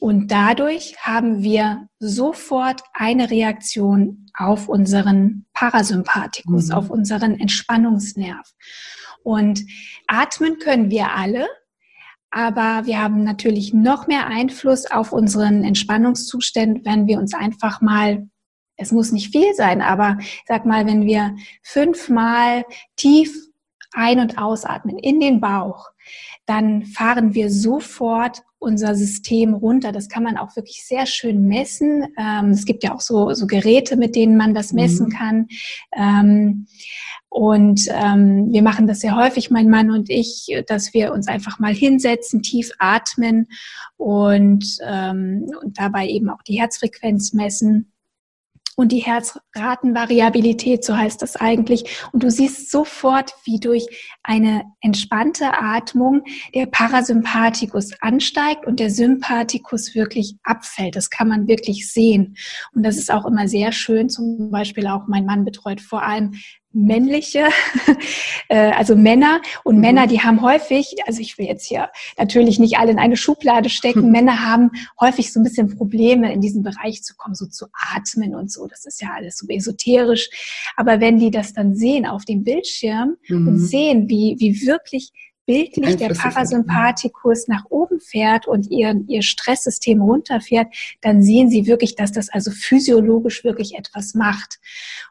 und dadurch haben wir sofort eine Reaktion auf unseren Parasympathikus, mhm. auf unseren Entspannungsnerv. Und atmen können wir alle, aber wir haben natürlich noch mehr Einfluss auf unseren Entspannungszustand, wenn wir uns einfach mal es muss nicht viel sein, aber sag mal, wenn wir fünfmal tief ein- und ausatmen in den Bauch, dann fahren wir sofort unser System runter. Das kann man auch wirklich sehr schön messen. Ähm, es gibt ja auch so, so Geräte, mit denen man das messen mhm. kann. Ähm, und ähm, wir machen das sehr häufig, mein Mann und ich, dass wir uns einfach mal hinsetzen, tief atmen und, ähm, und dabei eben auch die Herzfrequenz messen und die Herzratenvariabilität, so heißt das eigentlich. Und du siehst sofort, wie durch eine entspannte Atmung der Parasympathikus ansteigt und der Sympathikus wirklich abfällt. Das kann man wirklich sehen. Und das ist auch immer sehr schön. Zum Beispiel auch mein Mann betreut vor allem männliche, äh, also Männer. Und mhm. Männer, die haben häufig, also ich will jetzt hier natürlich nicht alle in eine Schublade stecken, Männer haben häufig so ein bisschen Probleme, in diesen Bereich zu kommen, so zu atmen und so. Das ist ja alles so esoterisch. Aber wenn die das dann sehen auf dem Bildschirm mhm. und sehen, wie, wie wirklich bildlich der Parasympathikus nach oben fährt und ihr, ihr Stresssystem runterfährt, dann sehen Sie wirklich, dass das also physiologisch wirklich etwas macht.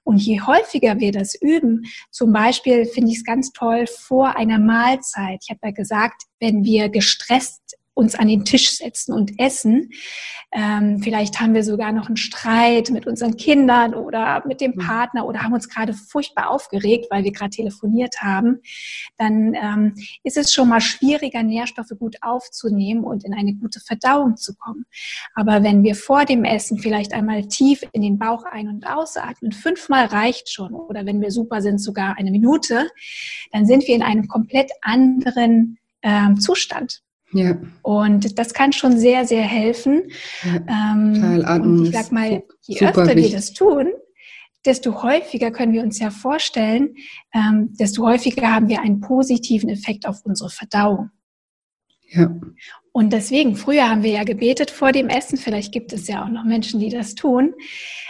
Und je häufiger wir das üben, zum Beispiel finde ich es ganz toll vor einer Mahlzeit. Ich habe ja gesagt, wenn wir gestresst uns an den Tisch setzen und essen. Ähm, vielleicht haben wir sogar noch einen Streit mit unseren Kindern oder mit dem mhm. Partner oder haben uns gerade furchtbar aufgeregt, weil wir gerade telefoniert haben. Dann ähm, ist es schon mal schwieriger, Nährstoffe gut aufzunehmen und in eine gute Verdauung zu kommen. Aber wenn wir vor dem Essen vielleicht einmal tief in den Bauch ein- und ausatmen, fünfmal reicht schon, oder wenn wir super sind, sogar eine Minute, dann sind wir in einem komplett anderen ähm, Zustand. Ja. Und das kann schon sehr, sehr helfen. Ja, ähm, und ich sag mal, je öfter wichtig. wir das tun, desto häufiger können wir uns ja vorstellen, ähm, desto häufiger haben wir einen positiven Effekt auf unsere Verdauung. Ja. Und deswegen, früher haben wir ja gebetet vor dem Essen, vielleicht gibt es ja auch noch Menschen, die das tun.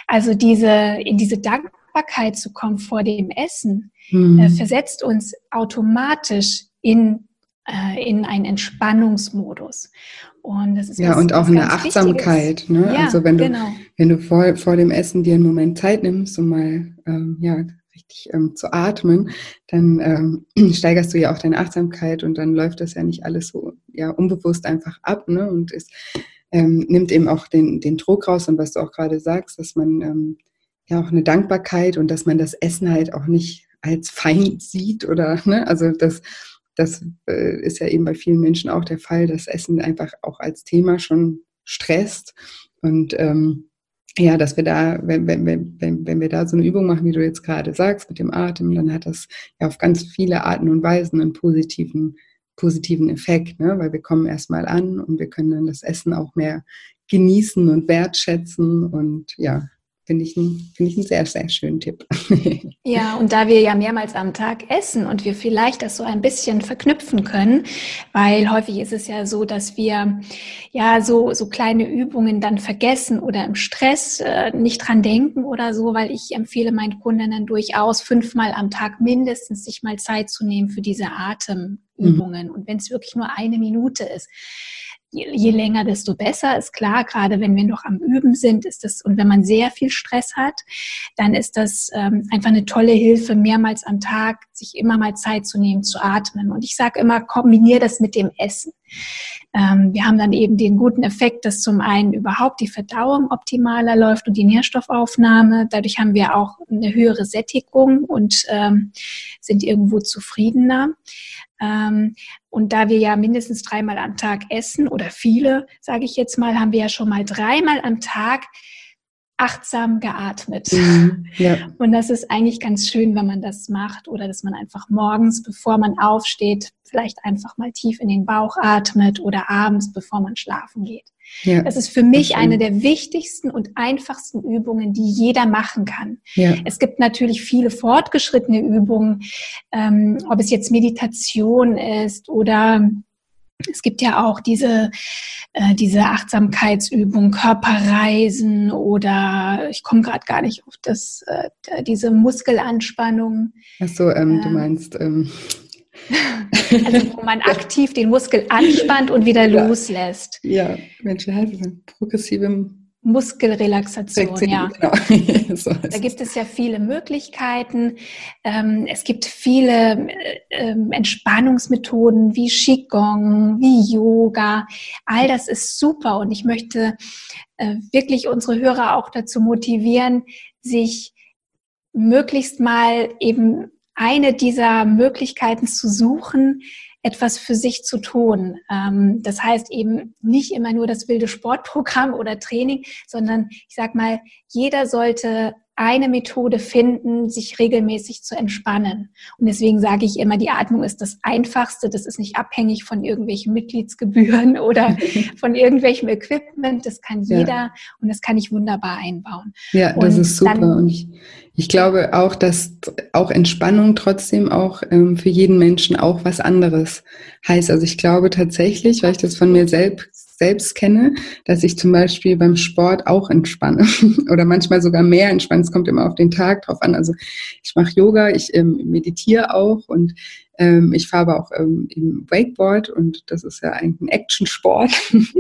Also diese, in diese Dankbarkeit zu kommen vor dem Essen, mhm. äh, versetzt uns automatisch in äh, in einen Entspannungsmodus. Und das ist ja, und auch eine Achtsamkeit. Ne? Ja, also wenn du, genau. wenn du vor, vor dem Essen dir einen Moment Zeit nimmst, um mal ähm, ja, richtig ähm, zu atmen, dann ähm, steigerst du ja auch deine Achtsamkeit und dann läuft das ja nicht alles so ja, unbewusst einfach ab ne? und es ähm, nimmt eben auch den, den Druck raus und was du auch gerade sagst, dass man ähm, ja auch eine Dankbarkeit und dass man das Essen halt auch nicht als Feind sieht oder ne? also das das äh, ist ja eben bei vielen Menschen auch der Fall, dass Essen einfach auch als Thema schon stresst. Und ähm, ja, dass wir da, wenn, wenn, wenn, wenn wir da so eine Übung machen, wie du jetzt gerade sagst, mit dem Atem, dann hat das ja auf ganz viele Arten und Weisen einen positiven, positiven Effekt, ne? weil wir kommen erstmal an und wir können dann das Essen auch mehr genießen und wertschätzen und ja, Finde ich, ein, find ich einen sehr, sehr schönen Tipp. ja, und da wir ja mehrmals am Tag essen und wir vielleicht das so ein bisschen verknüpfen können, weil häufig ist es ja so, dass wir ja so, so kleine Übungen dann vergessen oder im Stress äh, nicht dran denken oder so, weil ich empfehle meinen Kundinnen durchaus fünfmal am Tag mindestens sich mal Zeit zu nehmen für diese Atemübungen. Mhm. Und wenn es wirklich nur eine Minute ist je, je länger, desto besser. Ist klar, gerade wenn wir noch am Üben sind, ist das, und wenn man sehr viel Stress hat, dann ist das ähm, einfach eine tolle Hilfe, mehrmals am Tag sich immer mal Zeit zu nehmen, zu atmen. Und ich sage immer, kombiniere das mit dem Essen. Ähm, wir haben dann eben den guten Effekt, dass zum einen überhaupt die Verdauung optimaler läuft und die Nährstoffaufnahme. Dadurch haben wir auch eine höhere Sättigung und ähm, sind irgendwo zufriedener. Ähm, und da wir ja mindestens dreimal am Tag essen oder viele, sage ich jetzt mal, haben wir ja schon mal dreimal am Tag achtsam geatmet. Mhm, ja. Und das ist eigentlich ganz schön, wenn man das macht oder dass man einfach morgens, bevor man aufsteht, vielleicht einfach mal tief in den Bauch atmet oder abends, bevor man schlafen geht. Ja, das ist für mich eine der wichtigsten und einfachsten Übungen, die jeder machen kann. Ja. Es gibt natürlich viele fortgeschrittene Übungen, ähm, ob es jetzt Meditation ist oder es gibt ja auch diese, äh, diese Achtsamkeitsübung, Körperreisen oder ich komme gerade gar nicht auf das, äh, diese Muskelanspannung. Ach so, ähm, äh, du meinst. Ähm. Also wo man aktiv den Muskel anspannt und wieder ja. loslässt. Ja, Mensch, wie heißt das? Progressive Muskelrelaxation, ja. Genau. so da gibt es ja viele Möglichkeiten. Ähm, es gibt viele ähm, Entspannungsmethoden wie Qigong, wie Yoga. All das ist super und ich möchte äh, wirklich unsere Hörer auch dazu motivieren, sich möglichst mal eben eine dieser Möglichkeiten zu suchen, etwas für sich zu tun. Ähm, das heißt eben nicht immer nur das wilde Sportprogramm oder Training, sondern ich sag mal, jeder sollte eine Methode finden, sich regelmäßig zu entspannen. Und deswegen sage ich immer, die Atmung ist das Einfachste. Das ist nicht abhängig von irgendwelchen Mitgliedsgebühren oder von irgendwelchem Equipment. Das kann jeder ja. und das kann ich wunderbar einbauen. Ja, das und ist super. und ich, ich glaube auch, dass auch Entspannung trotzdem auch ähm, für jeden Menschen auch was anderes heißt. Also ich glaube tatsächlich, weil ich das von mir selbst selbst kenne, dass ich zum Beispiel beim Sport auch entspanne oder manchmal sogar mehr entspanne. Es kommt immer auf den Tag drauf an. Also ich mache Yoga, ich ähm, meditiere auch und ähm, ich fahre aber auch ähm, im Wakeboard und das ist ja eigentlich ein Actionsport.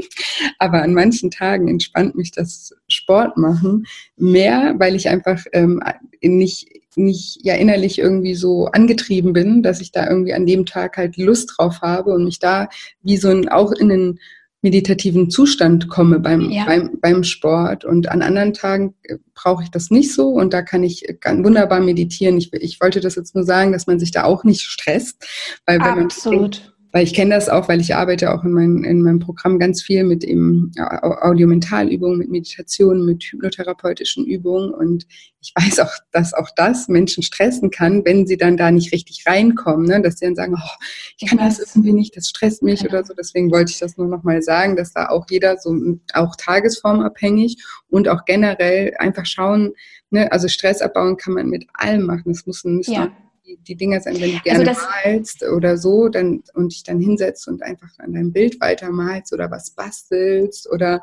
aber an manchen Tagen entspannt mich das Sport machen mehr, weil ich einfach ähm, nicht nicht ja innerlich irgendwie so angetrieben bin, dass ich da irgendwie an dem Tag halt Lust drauf habe und mich da wie so ein auch in den meditativen Zustand komme beim, ja. beim, beim Sport. Und an anderen Tagen äh, brauche ich das nicht so und da kann ich ganz wunderbar meditieren. Ich, ich wollte das jetzt nur sagen, dass man sich da auch nicht stresst. Weil wenn Absolut. Man, weil ich kenne das auch, weil ich arbeite auch in, mein, in meinem Programm ganz viel mit eben Audiomentalübungen, mit Meditation, mit hypnotherapeutischen Übungen und ich weiß auch, dass auch das Menschen stressen kann, wenn sie dann da nicht richtig reinkommen, ne? dass sie dann sagen, oh, ich kann das irgendwie nicht, das stresst mich oder so. Deswegen wollte ich das nur nochmal sagen, dass da auch jeder so auch tagesformabhängig und auch generell einfach schauen, ne? also Stress abbauen kann man mit allem machen. Das muss, müssen ja die, die Dinge sein, wenn du also gerne also malst oder so, dann und dich dann hinsetzt und einfach an deinem Bild weitermalst oder was bastelst oder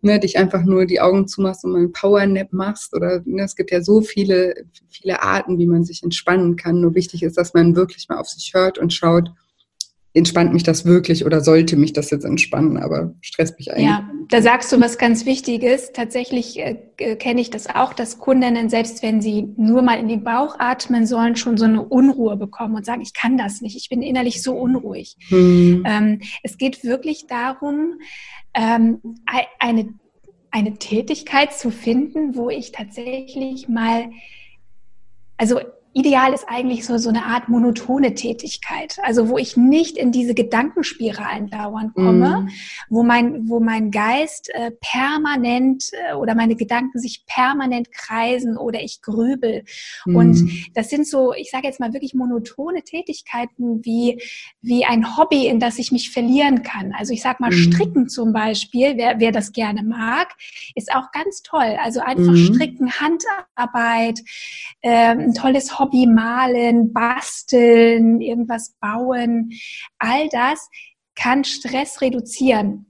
ne, dich einfach nur die Augen zumachst und mal einen Powernap machst oder ne, es gibt ja so viele, viele Arten, wie man sich entspannen kann. Nur wichtig ist, dass man wirklich mal auf sich hört und schaut, entspannt mich das wirklich oder sollte mich das jetzt entspannen, aber stresst mich eigentlich. Ja, da sagst du was ganz Wichtiges. Tatsächlich äh, kenne ich das auch, dass Kundinnen, selbst wenn sie nur mal in den Bauch atmen sollen, schon so eine Unruhe bekommen und sagen, ich kann das nicht, ich bin innerlich so unruhig. Hm. Ähm, es geht wirklich darum, ähm, eine, eine Tätigkeit zu finden, wo ich tatsächlich mal, also Ideal ist eigentlich so, so eine Art monotone Tätigkeit, also wo ich nicht in diese Gedankenspiralen dauernd komme, mm. wo, mein, wo mein Geist äh, permanent äh, oder meine Gedanken sich permanent kreisen oder ich grübel. Mm. Und das sind so, ich sage jetzt mal wirklich monotone Tätigkeiten wie, wie ein Hobby, in das ich mich verlieren kann. Also ich sage mal mm. Stricken zum Beispiel, wer, wer das gerne mag, ist auch ganz toll. Also einfach mhm. Stricken, Handarbeit, äh, ein tolles Hobby Hobby malen, basteln, irgendwas bauen, all das kann Stress reduzieren.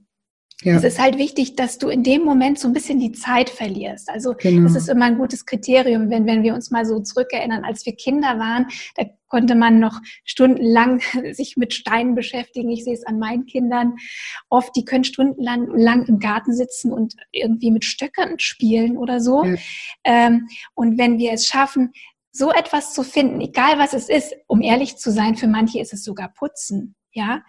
Ja. Es ist halt wichtig, dass du in dem Moment so ein bisschen die Zeit verlierst. Also genau. das ist immer ein gutes Kriterium, wenn, wenn wir uns mal so zurückerinnern, als wir Kinder waren, da konnte man noch stundenlang sich mit Steinen beschäftigen. Ich sehe es an meinen Kindern. Oft, die können stundenlang lang im Garten sitzen und irgendwie mit Stöckern spielen oder so. Ja. Ähm, und wenn wir es schaffen, so etwas zu finden, egal was es ist, um ehrlich zu sein, für manche ist es sogar Putzen. Ja,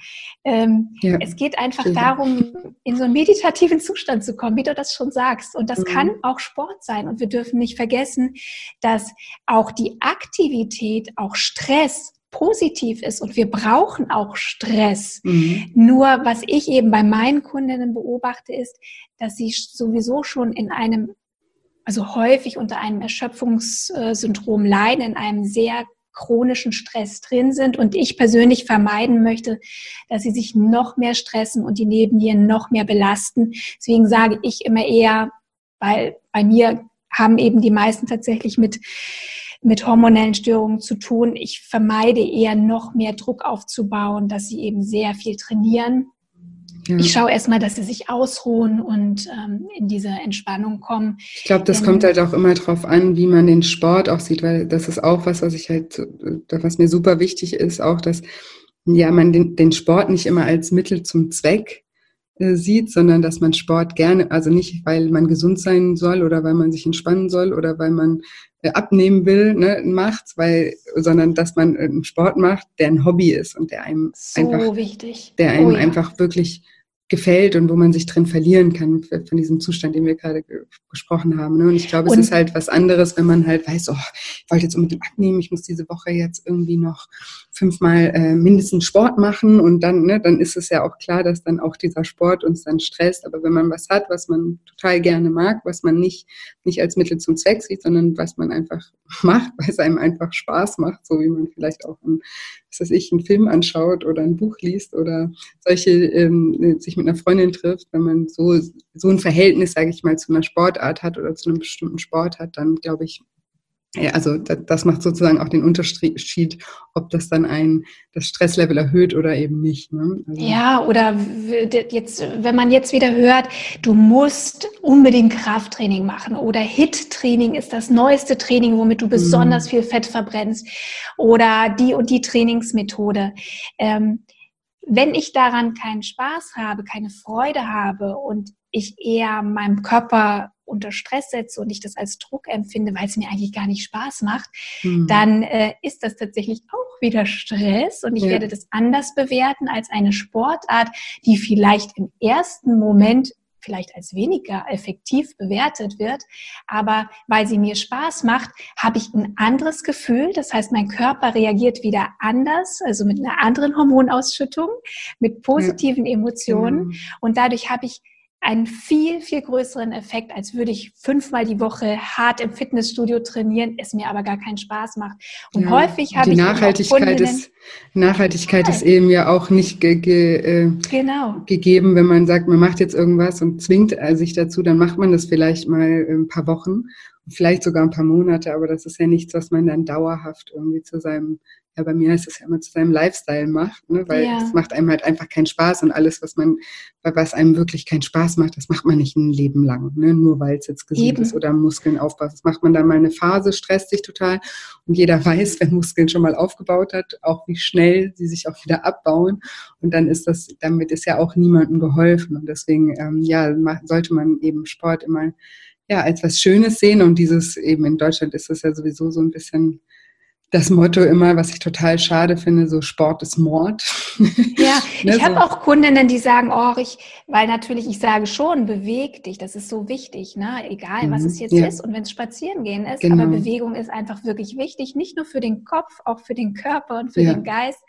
ähm, ja. es geht einfach ja. darum, in so einen meditativen Zustand zu kommen, wie du das schon sagst. Und das mhm. kann auch Sport sein. Und wir dürfen nicht vergessen, dass auch die Aktivität, auch Stress positiv ist und wir brauchen auch Stress. Mhm. Nur was ich eben bei meinen Kundinnen beobachte, ist, dass sie sowieso schon in einem also häufig unter einem Erschöpfungssyndrom leiden, in einem sehr chronischen Stress drin sind und ich persönlich vermeiden möchte, dass sie sich noch mehr stressen und die Nebennieren noch mehr belasten. Deswegen sage ich immer eher, weil bei mir haben eben die meisten tatsächlich mit mit hormonellen Störungen zu tun. Ich vermeide eher noch mehr Druck aufzubauen, dass sie eben sehr viel trainieren. Ja. Ich schaue erstmal, dass sie sich ausruhen und ähm, in diese Entspannung kommen. Ich glaube, das Denn, kommt halt auch immer darauf an, wie man den Sport auch sieht, weil das ist auch was, was ich halt, was mir super wichtig ist, auch, dass ja man den, den Sport nicht immer als Mittel zum Zweck äh, sieht, sondern dass man Sport gerne, also nicht, weil man gesund sein soll oder weil man sich entspannen soll oder weil man äh, abnehmen will, ne, macht, weil, sondern dass man einen Sport macht, der ein Hobby ist und der einem so einfach, wichtig. der einem oh, ja. einfach wirklich gefällt und wo man sich drin verlieren kann von diesem Zustand, den wir gerade ge gesprochen haben. Ne? Und ich glaube, es und ist halt was anderes, wenn man halt weiß, oh, ich wollte jetzt unbedingt abnehmen, ich muss diese Woche jetzt irgendwie noch fünfmal äh, mindestens Sport machen und dann, ne, dann ist es ja auch klar, dass dann auch dieser Sport uns dann stresst. Aber wenn man was hat, was man total gerne mag, was man nicht, nicht als Mittel zum Zweck sieht, sondern was man einfach macht, weil es einem einfach Spaß macht, so wie man vielleicht auch ein, was weiß ich, einen Film anschaut oder ein Buch liest oder solche ähm, sich mit einer Freundin trifft, wenn man so, so ein Verhältnis, sage ich mal, zu einer Sportart hat oder zu einem bestimmten Sport hat, dann glaube ich, also das macht sozusagen auch den Unterschied, ob das dann ein das Stresslevel erhöht oder eben nicht. Ne? Also ja, oder jetzt, wenn man jetzt wieder hört, du musst unbedingt Krafttraining machen oder HIT-Training ist das neueste Training, womit du besonders mhm. viel Fett verbrennst oder die und die Trainingsmethode. Ähm, wenn ich daran keinen Spaß habe, keine Freude habe und ich eher meinem Körper unter Stress setze und ich das als Druck empfinde, weil es mir eigentlich gar nicht Spaß macht, mhm. dann äh, ist das tatsächlich auch wieder Stress und ich ja. werde das anders bewerten als eine Sportart, die vielleicht im ersten Moment vielleicht als weniger effektiv bewertet wird, aber weil sie mir Spaß macht, habe ich ein anderes Gefühl. Das heißt, mein Körper reagiert wieder anders, also mit einer anderen Hormonausschüttung, mit positiven Emotionen mhm. und dadurch habe ich einen viel, viel größeren Effekt, als würde ich fünfmal die Woche hart im Fitnessstudio trainieren, es mir aber gar keinen Spaß macht. Und ja, häufig habe ich Nachhaltigkeit ist Nachhaltigkeit ist eben ja auch nicht ge ge äh, genau. gegeben, wenn man sagt, man macht jetzt irgendwas und zwingt sich dazu, dann macht man das vielleicht mal ein paar Wochen, vielleicht sogar ein paar Monate, aber das ist ja nichts, was man dann dauerhaft irgendwie zu seinem ja, bei mir heißt es ja immer zu seinem Lifestyle macht, ne? weil ja. es macht einem halt einfach keinen Spaß und alles, was man, was einem wirklich keinen Spaß macht, das macht man nicht ein Leben lang, ne? nur weil es jetzt gesund Eben. ist oder Muskeln aufbaut. Das macht man dann mal eine Phase, stresst sich total und jeder weiß, wer Muskeln schon mal aufgebaut hat, auch wie schnell sie sich auch wieder abbauen und dann ist das, damit ist ja auch niemandem geholfen und deswegen, ähm, ja, sollte man eben Sport immer ja, als was Schönes sehen und dieses eben in Deutschland ist das ja sowieso so ein bisschen das Motto immer, was ich total schade finde, so Sport ist Mord. Ja, ne, ich so. habe auch Kundinnen, die sagen, oh, ich, weil natürlich ich sage schon, beweg dich, das ist so wichtig, ne? egal was mhm, es jetzt ja. ist und wenn es spazieren gehen ist, genau. aber Bewegung ist einfach wirklich wichtig, nicht nur für den Kopf, auch für den Körper und für ja, den Geist.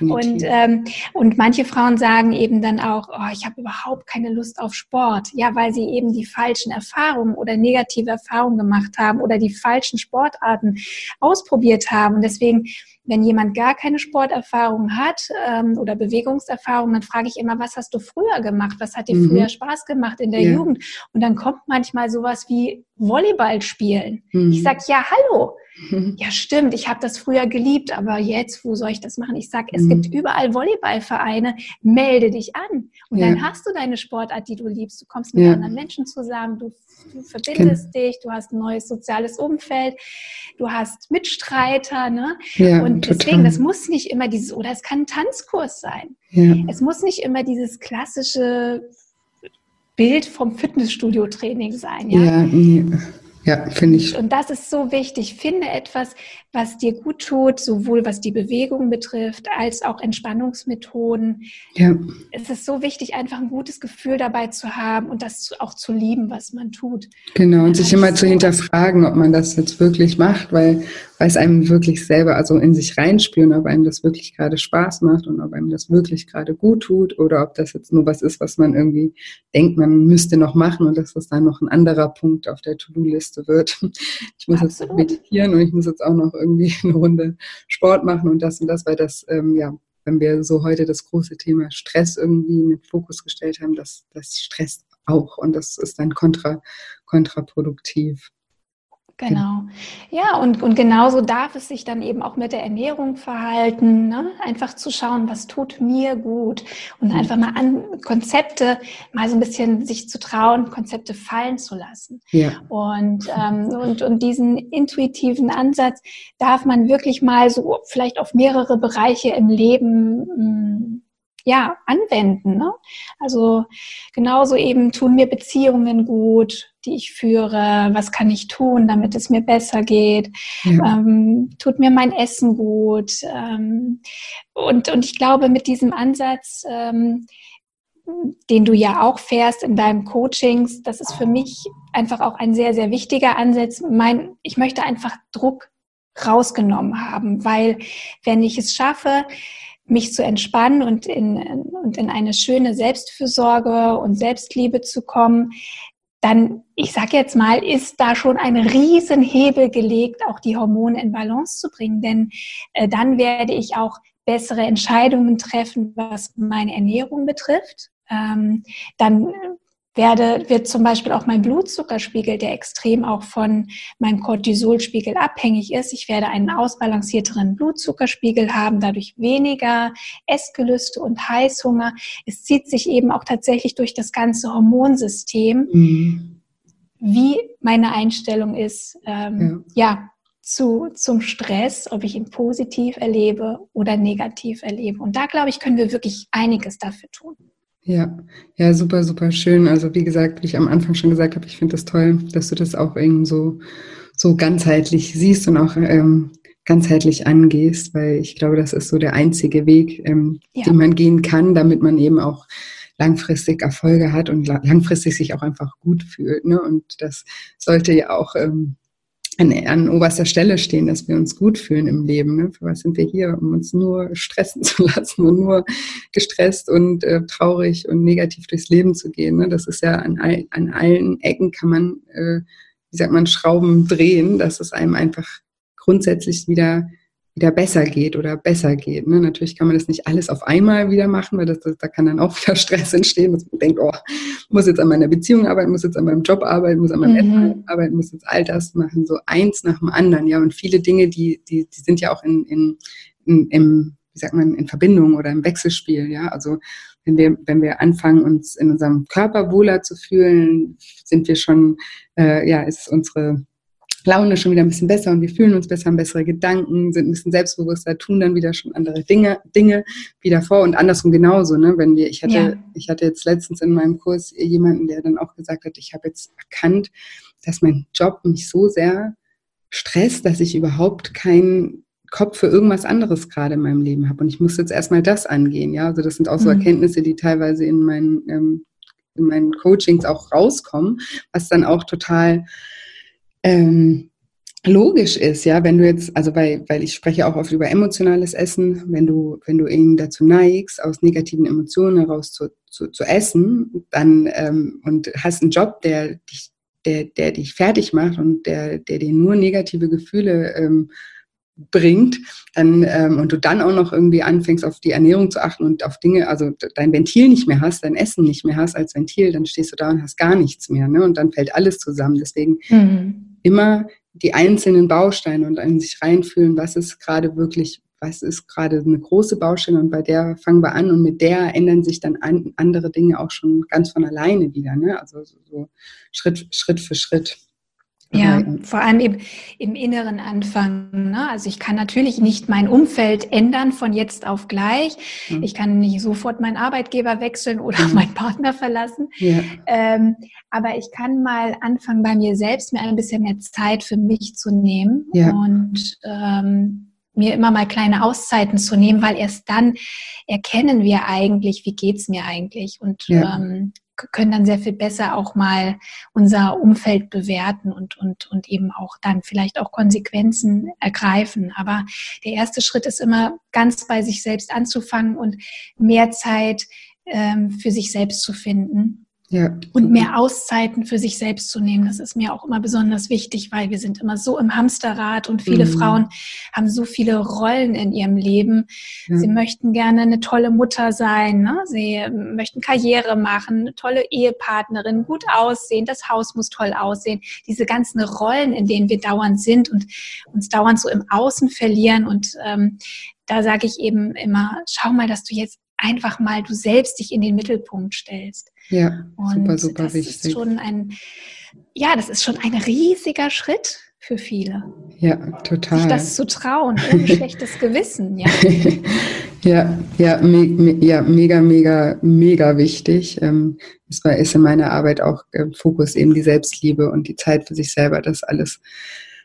Und, ähm, und manche Frauen sagen eben dann auch, oh, ich habe überhaupt keine Lust auf Sport, ja, weil sie eben die falschen Erfahrungen oder negative Erfahrungen gemacht haben oder die falschen Sportarten ausprobiert haben haben. Und deswegen, wenn jemand gar keine Sporterfahrung hat ähm, oder Bewegungserfahrung, dann frage ich immer, was hast du früher gemacht? Was hat dir mhm. früher Spaß gemacht in der ja. Jugend? Und dann kommt manchmal sowas wie Volleyball spielen. Mhm. Ich sage, ja, hallo. Ja, stimmt, ich habe das früher geliebt, aber jetzt, wo soll ich das machen? Ich sage, es mhm. gibt überall Volleyballvereine, melde dich an. Und ja. dann hast du deine Sportart, die du liebst. Du kommst mit ja. anderen Menschen zusammen, du, du verbindest Ken dich, du hast ein neues soziales Umfeld, du hast Mitstreiter. Ne? Ja, und total. deswegen, das muss nicht immer dieses, oder es kann ein Tanzkurs sein. Es muss nicht immer dieses klassische Bild vom Fitnessstudio-Training sein. Ja, ja. Ja, finde ich. Und das ist so wichtig. Finde etwas, was dir gut tut, sowohl was die Bewegung betrifft, als auch Entspannungsmethoden. Ja. Es ist so wichtig, einfach ein gutes Gefühl dabei zu haben und das auch zu lieben, was man tut. Genau, und sich immer zu hinterfragen, ob man das jetzt wirklich macht, weil weil es einem wirklich selber, also in sich reinspüren, ob einem das wirklich gerade Spaß macht und ob einem das wirklich gerade gut tut oder ob das jetzt nur was ist, was man irgendwie denkt, man müsste noch machen und dass das dann noch ein anderer Punkt auf der To-Do-Liste wird. Ich muss Absolut. jetzt meditieren und ich muss jetzt auch noch irgendwie eine Runde Sport machen und das und das, weil das, ähm, ja, wenn wir so heute das große Thema Stress irgendwie in den Fokus gestellt haben, das, das stresst auch und das ist dann kontra, kontraproduktiv. Genau. Ja, und, und genauso darf es sich dann eben auch mit der Ernährung verhalten. Ne? Einfach zu schauen, was tut mir gut. Und mhm. einfach mal an Konzepte, mal so ein bisschen sich zu trauen, Konzepte fallen zu lassen. Ja. Und, ähm, und, und diesen intuitiven Ansatz darf man wirklich mal so vielleicht auf mehrere Bereiche im Leben mm, ja, anwenden. Ne? Also genauso eben tun mir Beziehungen gut, die ich führe, was kann ich tun, damit es mir besser geht, ja. ähm, tut mir mein Essen gut. Ähm, und, und ich glaube, mit diesem Ansatz, ähm, den du ja auch fährst in deinem Coachings, das ist für mich einfach auch ein sehr, sehr wichtiger Ansatz. Mein, ich möchte einfach Druck rausgenommen haben, weil wenn ich es schaffe, mich zu entspannen und in, und in eine schöne Selbstfürsorge und Selbstliebe zu kommen, dann, ich sage jetzt mal, ist da schon ein Riesenhebel gelegt, auch die Hormone in Balance zu bringen. Denn äh, dann werde ich auch bessere Entscheidungen treffen, was meine Ernährung betrifft. Ähm, dann werde, wird zum Beispiel auch mein Blutzuckerspiegel, der extrem auch von meinem Cortisolspiegel abhängig ist. Ich werde einen ausbalancierteren Blutzuckerspiegel haben, dadurch weniger Essgelüste und Heißhunger. Es zieht sich eben auch tatsächlich durch das ganze Hormonsystem, mhm. wie meine Einstellung ist. Ähm, ja. ja. Zu, zum Stress, ob ich ihn positiv erlebe oder negativ erlebe. Und da, glaube ich, können wir wirklich einiges dafür tun. Ja, ja, super, super schön. Also wie gesagt, wie ich am Anfang schon gesagt habe, ich finde das toll, dass du das auch irgendwie so, so ganzheitlich siehst und auch ähm, ganzheitlich angehst, weil ich glaube, das ist so der einzige Weg, ähm, ja. den man gehen kann, damit man eben auch langfristig Erfolge hat und langfristig sich auch einfach gut fühlt. Ne? Und das sollte ja auch ähm, an, an oberster Stelle stehen, dass wir uns gut fühlen im Leben. Ne? Für was sind wir hier? Um uns nur stressen zu lassen und nur gestresst und äh, traurig und negativ durchs Leben zu gehen. Ne? Das ist ja an, all, an allen Ecken kann man, äh, wie sagt man, Schrauben drehen, dass es einem einfach grundsätzlich wieder wieder besser geht oder besser geht. Ne? Natürlich kann man das nicht alles auf einmal wieder machen, weil das, das, da kann dann auch wieder Stress entstehen, dass man denkt, oh, muss jetzt an meiner Beziehung arbeiten, muss jetzt an meinem Job arbeiten, muss an meinem mhm. Essen arbeiten, muss jetzt all das machen, so eins nach dem anderen. Ja, und viele Dinge, die, die, die sind ja auch in, in, in, im, wie sagt man, in Verbindung oder im Wechselspiel. Ja, also wenn wir, wenn wir anfangen, uns in unserem Körper wohler zu fühlen, sind wir schon, äh, ja, ist unsere Laune schon wieder ein bisschen besser und wir fühlen uns besser, haben bessere Gedanken, sind ein bisschen selbstbewusster, tun dann wieder schon andere Dinge, Dinge wie davor und andersrum genauso. Ne? Wenn wir, ich hatte, ja. ich hatte jetzt letztens in meinem Kurs jemanden, der dann auch gesagt hat, ich habe jetzt erkannt, dass mein Job mich so sehr stresst, dass ich überhaupt keinen Kopf für irgendwas anderes gerade in meinem Leben habe. Und ich muss jetzt erstmal das angehen. Ja, also das sind auch so mhm. Erkenntnisse, die teilweise in meinen, ähm, in meinen Coachings auch rauskommen, was dann auch total ähm, logisch ist, ja, wenn du jetzt, also weil, weil ich spreche auch oft über emotionales Essen, wenn du, wenn du eben dazu neigst, aus negativen Emotionen heraus zu, zu, zu essen, dann ähm, und hast einen Job, der dich, der, der dich fertig macht und der, der dir nur negative Gefühle ähm, bringt, dann ähm, und du dann auch noch irgendwie anfängst, auf die Ernährung zu achten und auf Dinge, also dein Ventil nicht mehr hast, dein Essen nicht mehr hast als Ventil, dann stehst du da und hast gar nichts mehr, ne? Und dann fällt alles zusammen. Deswegen mhm immer die einzelnen Bausteine und in sich reinfühlen, was ist gerade wirklich, was ist gerade eine große Baustelle und bei der fangen wir an und mit der ändern sich dann an, andere Dinge auch schon ganz von alleine wieder, ne? also so, so Schritt, Schritt für Schritt. Ja, vor allem eben im Inneren anfangen. Ne? Also ich kann natürlich nicht mein Umfeld ändern von jetzt auf gleich. Mhm. Ich kann nicht sofort meinen Arbeitgeber wechseln oder mhm. meinen Partner verlassen. Ja. Ähm, aber ich kann mal anfangen, bei mir selbst mir ein bisschen mehr Zeit für mich zu nehmen ja. und ähm, mir immer mal kleine Auszeiten zu nehmen, weil erst dann erkennen wir eigentlich, wie geht's mir eigentlich. Und ja. ähm, können dann sehr viel besser auch mal unser Umfeld bewerten und, und, und eben auch dann vielleicht auch Konsequenzen ergreifen. Aber der erste Schritt ist immer ganz bei sich selbst anzufangen und mehr Zeit ähm, für sich selbst zu finden ja. Und mehr Auszeiten für sich selbst zu nehmen, das ist mir auch immer besonders wichtig, weil wir sind immer so im Hamsterrad und viele mhm. Frauen haben so viele Rollen in ihrem Leben. Ja. Sie möchten gerne eine tolle Mutter sein, ne? sie möchten Karriere machen, eine tolle Ehepartnerin, gut aussehen, das Haus muss toll aussehen. Diese ganzen Rollen, in denen wir dauernd sind und uns dauernd so im Außen verlieren und ähm, da sage ich eben immer, schau mal, dass du jetzt einfach mal du selbst dich in den Mittelpunkt stellst. Ja, und super, super das wichtig. Ist schon ein, ja, das ist schon ein riesiger Schritt für viele. Ja, total. Sich das zu trauen, ohne schlechtes Gewissen, ja. ja, ja, me me ja, mega, mega, mega wichtig. Ähm, das war, ist in meiner Arbeit auch äh, Fokus eben die Selbstliebe und die Zeit für sich selber, das alles,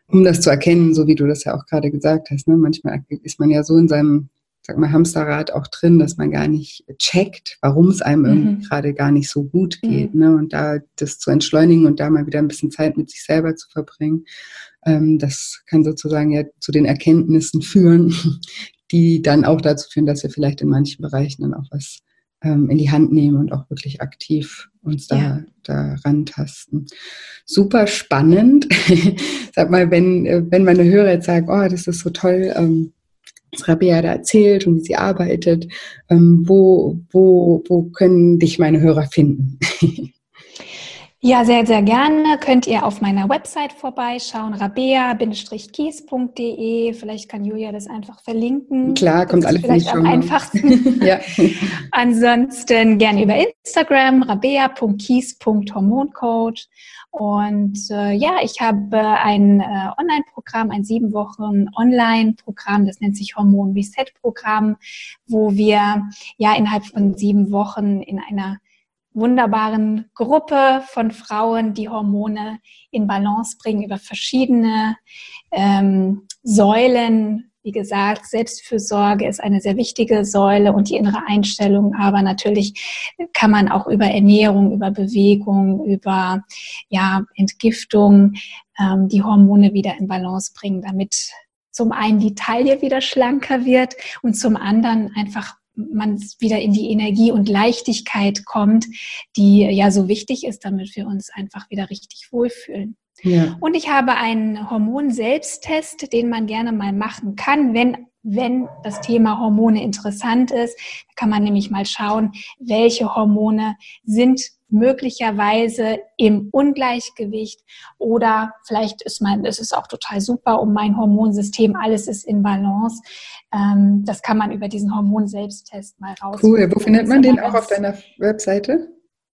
um das zu erkennen, so wie du das ja auch gerade gesagt hast. Ne? Manchmal ist man ja so in seinem sag mal, Hamsterrad auch drin, dass man gar nicht checkt, warum es einem mhm. gerade gar nicht so gut geht. Mhm. Ne? Und da das zu entschleunigen und da mal wieder ein bisschen Zeit mit sich selber zu verbringen, ähm, das kann sozusagen ja zu den Erkenntnissen führen, die dann auch dazu führen, dass wir vielleicht in manchen Bereichen dann auch was ähm, in die Hand nehmen und auch wirklich aktiv uns da, ja. da rantasten. Super spannend. Sag mal, wenn, äh, wenn meine Hörer jetzt sagen, oh, das ist so toll, ähm, Rabea da erzählt und wie sie arbeitet. Ähm, wo, wo, wo können dich meine Hörer finden? Ja, sehr, sehr gerne. Könnt ihr auf meiner Website vorbeischauen, rabea-kies.de. Vielleicht kann Julia das einfach verlinken. Klar, kommt alles vielleicht am einfachsten. ja. Ansonsten gerne über Instagram, rabea.kies.hormoncoach. Und äh, ja, ich habe ein äh, Online-Programm, ein sieben Wochen Online-Programm, das nennt sich Hormon Reset Programm, wo wir ja innerhalb von sieben Wochen in einer wunderbaren Gruppe von Frauen die Hormone in Balance bringen über verschiedene ähm, Säulen. Wie gesagt, Selbstfürsorge ist eine sehr wichtige Säule und die innere Einstellung. Aber natürlich kann man auch über Ernährung, über Bewegung, über ja, Entgiftung ähm, die Hormone wieder in Balance bringen, damit zum einen die Taille wieder schlanker wird und zum anderen einfach man wieder in die Energie und Leichtigkeit kommt, die ja so wichtig ist, damit wir uns einfach wieder richtig wohlfühlen. Ja. Und ich habe einen Hormon-Selbsttest, den man gerne mal machen kann, wenn wenn das Thema Hormone interessant ist. Da kann man nämlich mal schauen, welche Hormone sind möglicherweise im Ungleichgewicht oder vielleicht ist mein, es ist auch total super um mein Hormonsystem, alles ist in Balance. Ähm, das kann man über diesen Hormon-Selbsttest mal raus. Cool, wo findet man den auch auf deiner Webseite?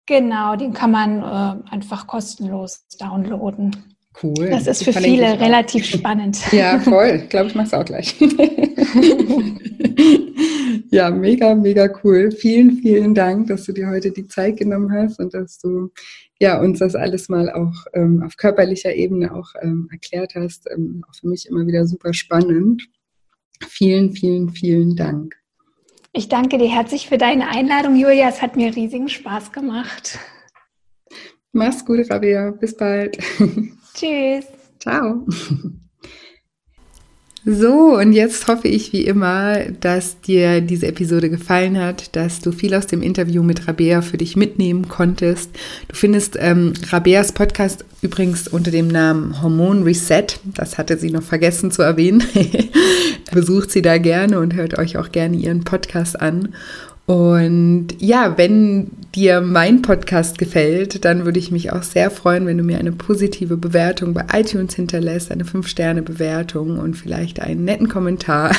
Genau, den kann man äh, einfach kostenlos downloaden. Cool. Das ist für viele relativ spannend. Ja, voll. Ich glaube, ich mache es auch gleich. ja, mega, mega cool. Vielen, vielen Dank, dass du dir heute die Zeit genommen hast und dass du ja, uns das alles mal auch ähm, auf körperlicher Ebene auch ähm, erklärt hast. Ähm, auch für mich immer wieder super spannend. Vielen, vielen, vielen Dank. Ich danke dir herzlich für deine Einladung, Julia. Es hat mir riesigen Spaß gemacht. Mach's gut, Rabia. Bis bald. Tschüss. Ciao. So, und jetzt hoffe ich wie immer, dass dir diese Episode gefallen hat, dass du viel aus dem Interview mit Rabea für dich mitnehmen konntest. Du findest ähm, Rabeas Podcast übrigens unter dem Namen Hormon Reset. Das hatte sie noch vergessen zu erwähnen. Besucht sie da gerne und hört euch auch gerne ihren Podcast an. Und ja, wenn dir mein Podcast gefällt, dann würde ich mich auch sehr freuen, wenn du mir eine positive Bewertung bei iTunes hinterlässt, eine 5-Sterne-Bewertung und vielleicht einen netten Kommentar,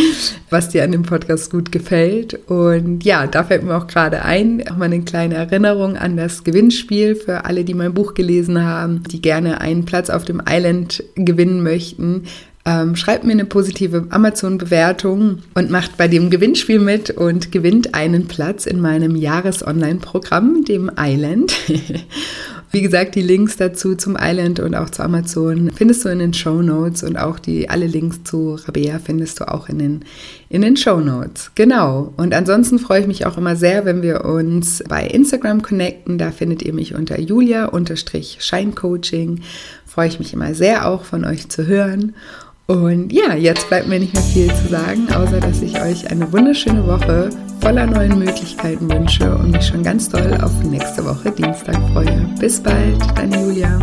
was dir an dem Podcast gut gefällt. Und ja, da fällt mir auch gerade ein, auch mal eine kleine Erinnerung an das Gewinnspiel für alle, die mein Buch gelesen haben, die gerne einen Platz auf dem Island gewinnen möchten. Ähm, schreibt mir eine positive Amazon-Bewertung und macht bei dem Gewinnspiel mit und gewinnt einen Platz in meinem Jahres-Online-Programm, dem Island. Wie gesagt, die Links dazu zum Island und auch zu Amazon findest du in den Show Notes und auch die alle Links zu Rabea findest du auch in den, in den Show Notes. Genau. Und ansonsten freue ich mich auch immer sehr, wenn wir uns bei Instagram connecten. Da findet ihr mich unter julia-scheincoaching. Freue ich mich immer sehr auch von euch zu hören. Und ja, jetzt bleibt mir nicht mehr viel zu sagen, außer dass ich euch eine wunderschöne Woche voller neuen Möglichkeiten wünsche und mich schon ganz doll auf nächste Woche Dienstag freue. Bis bald, deine Julia.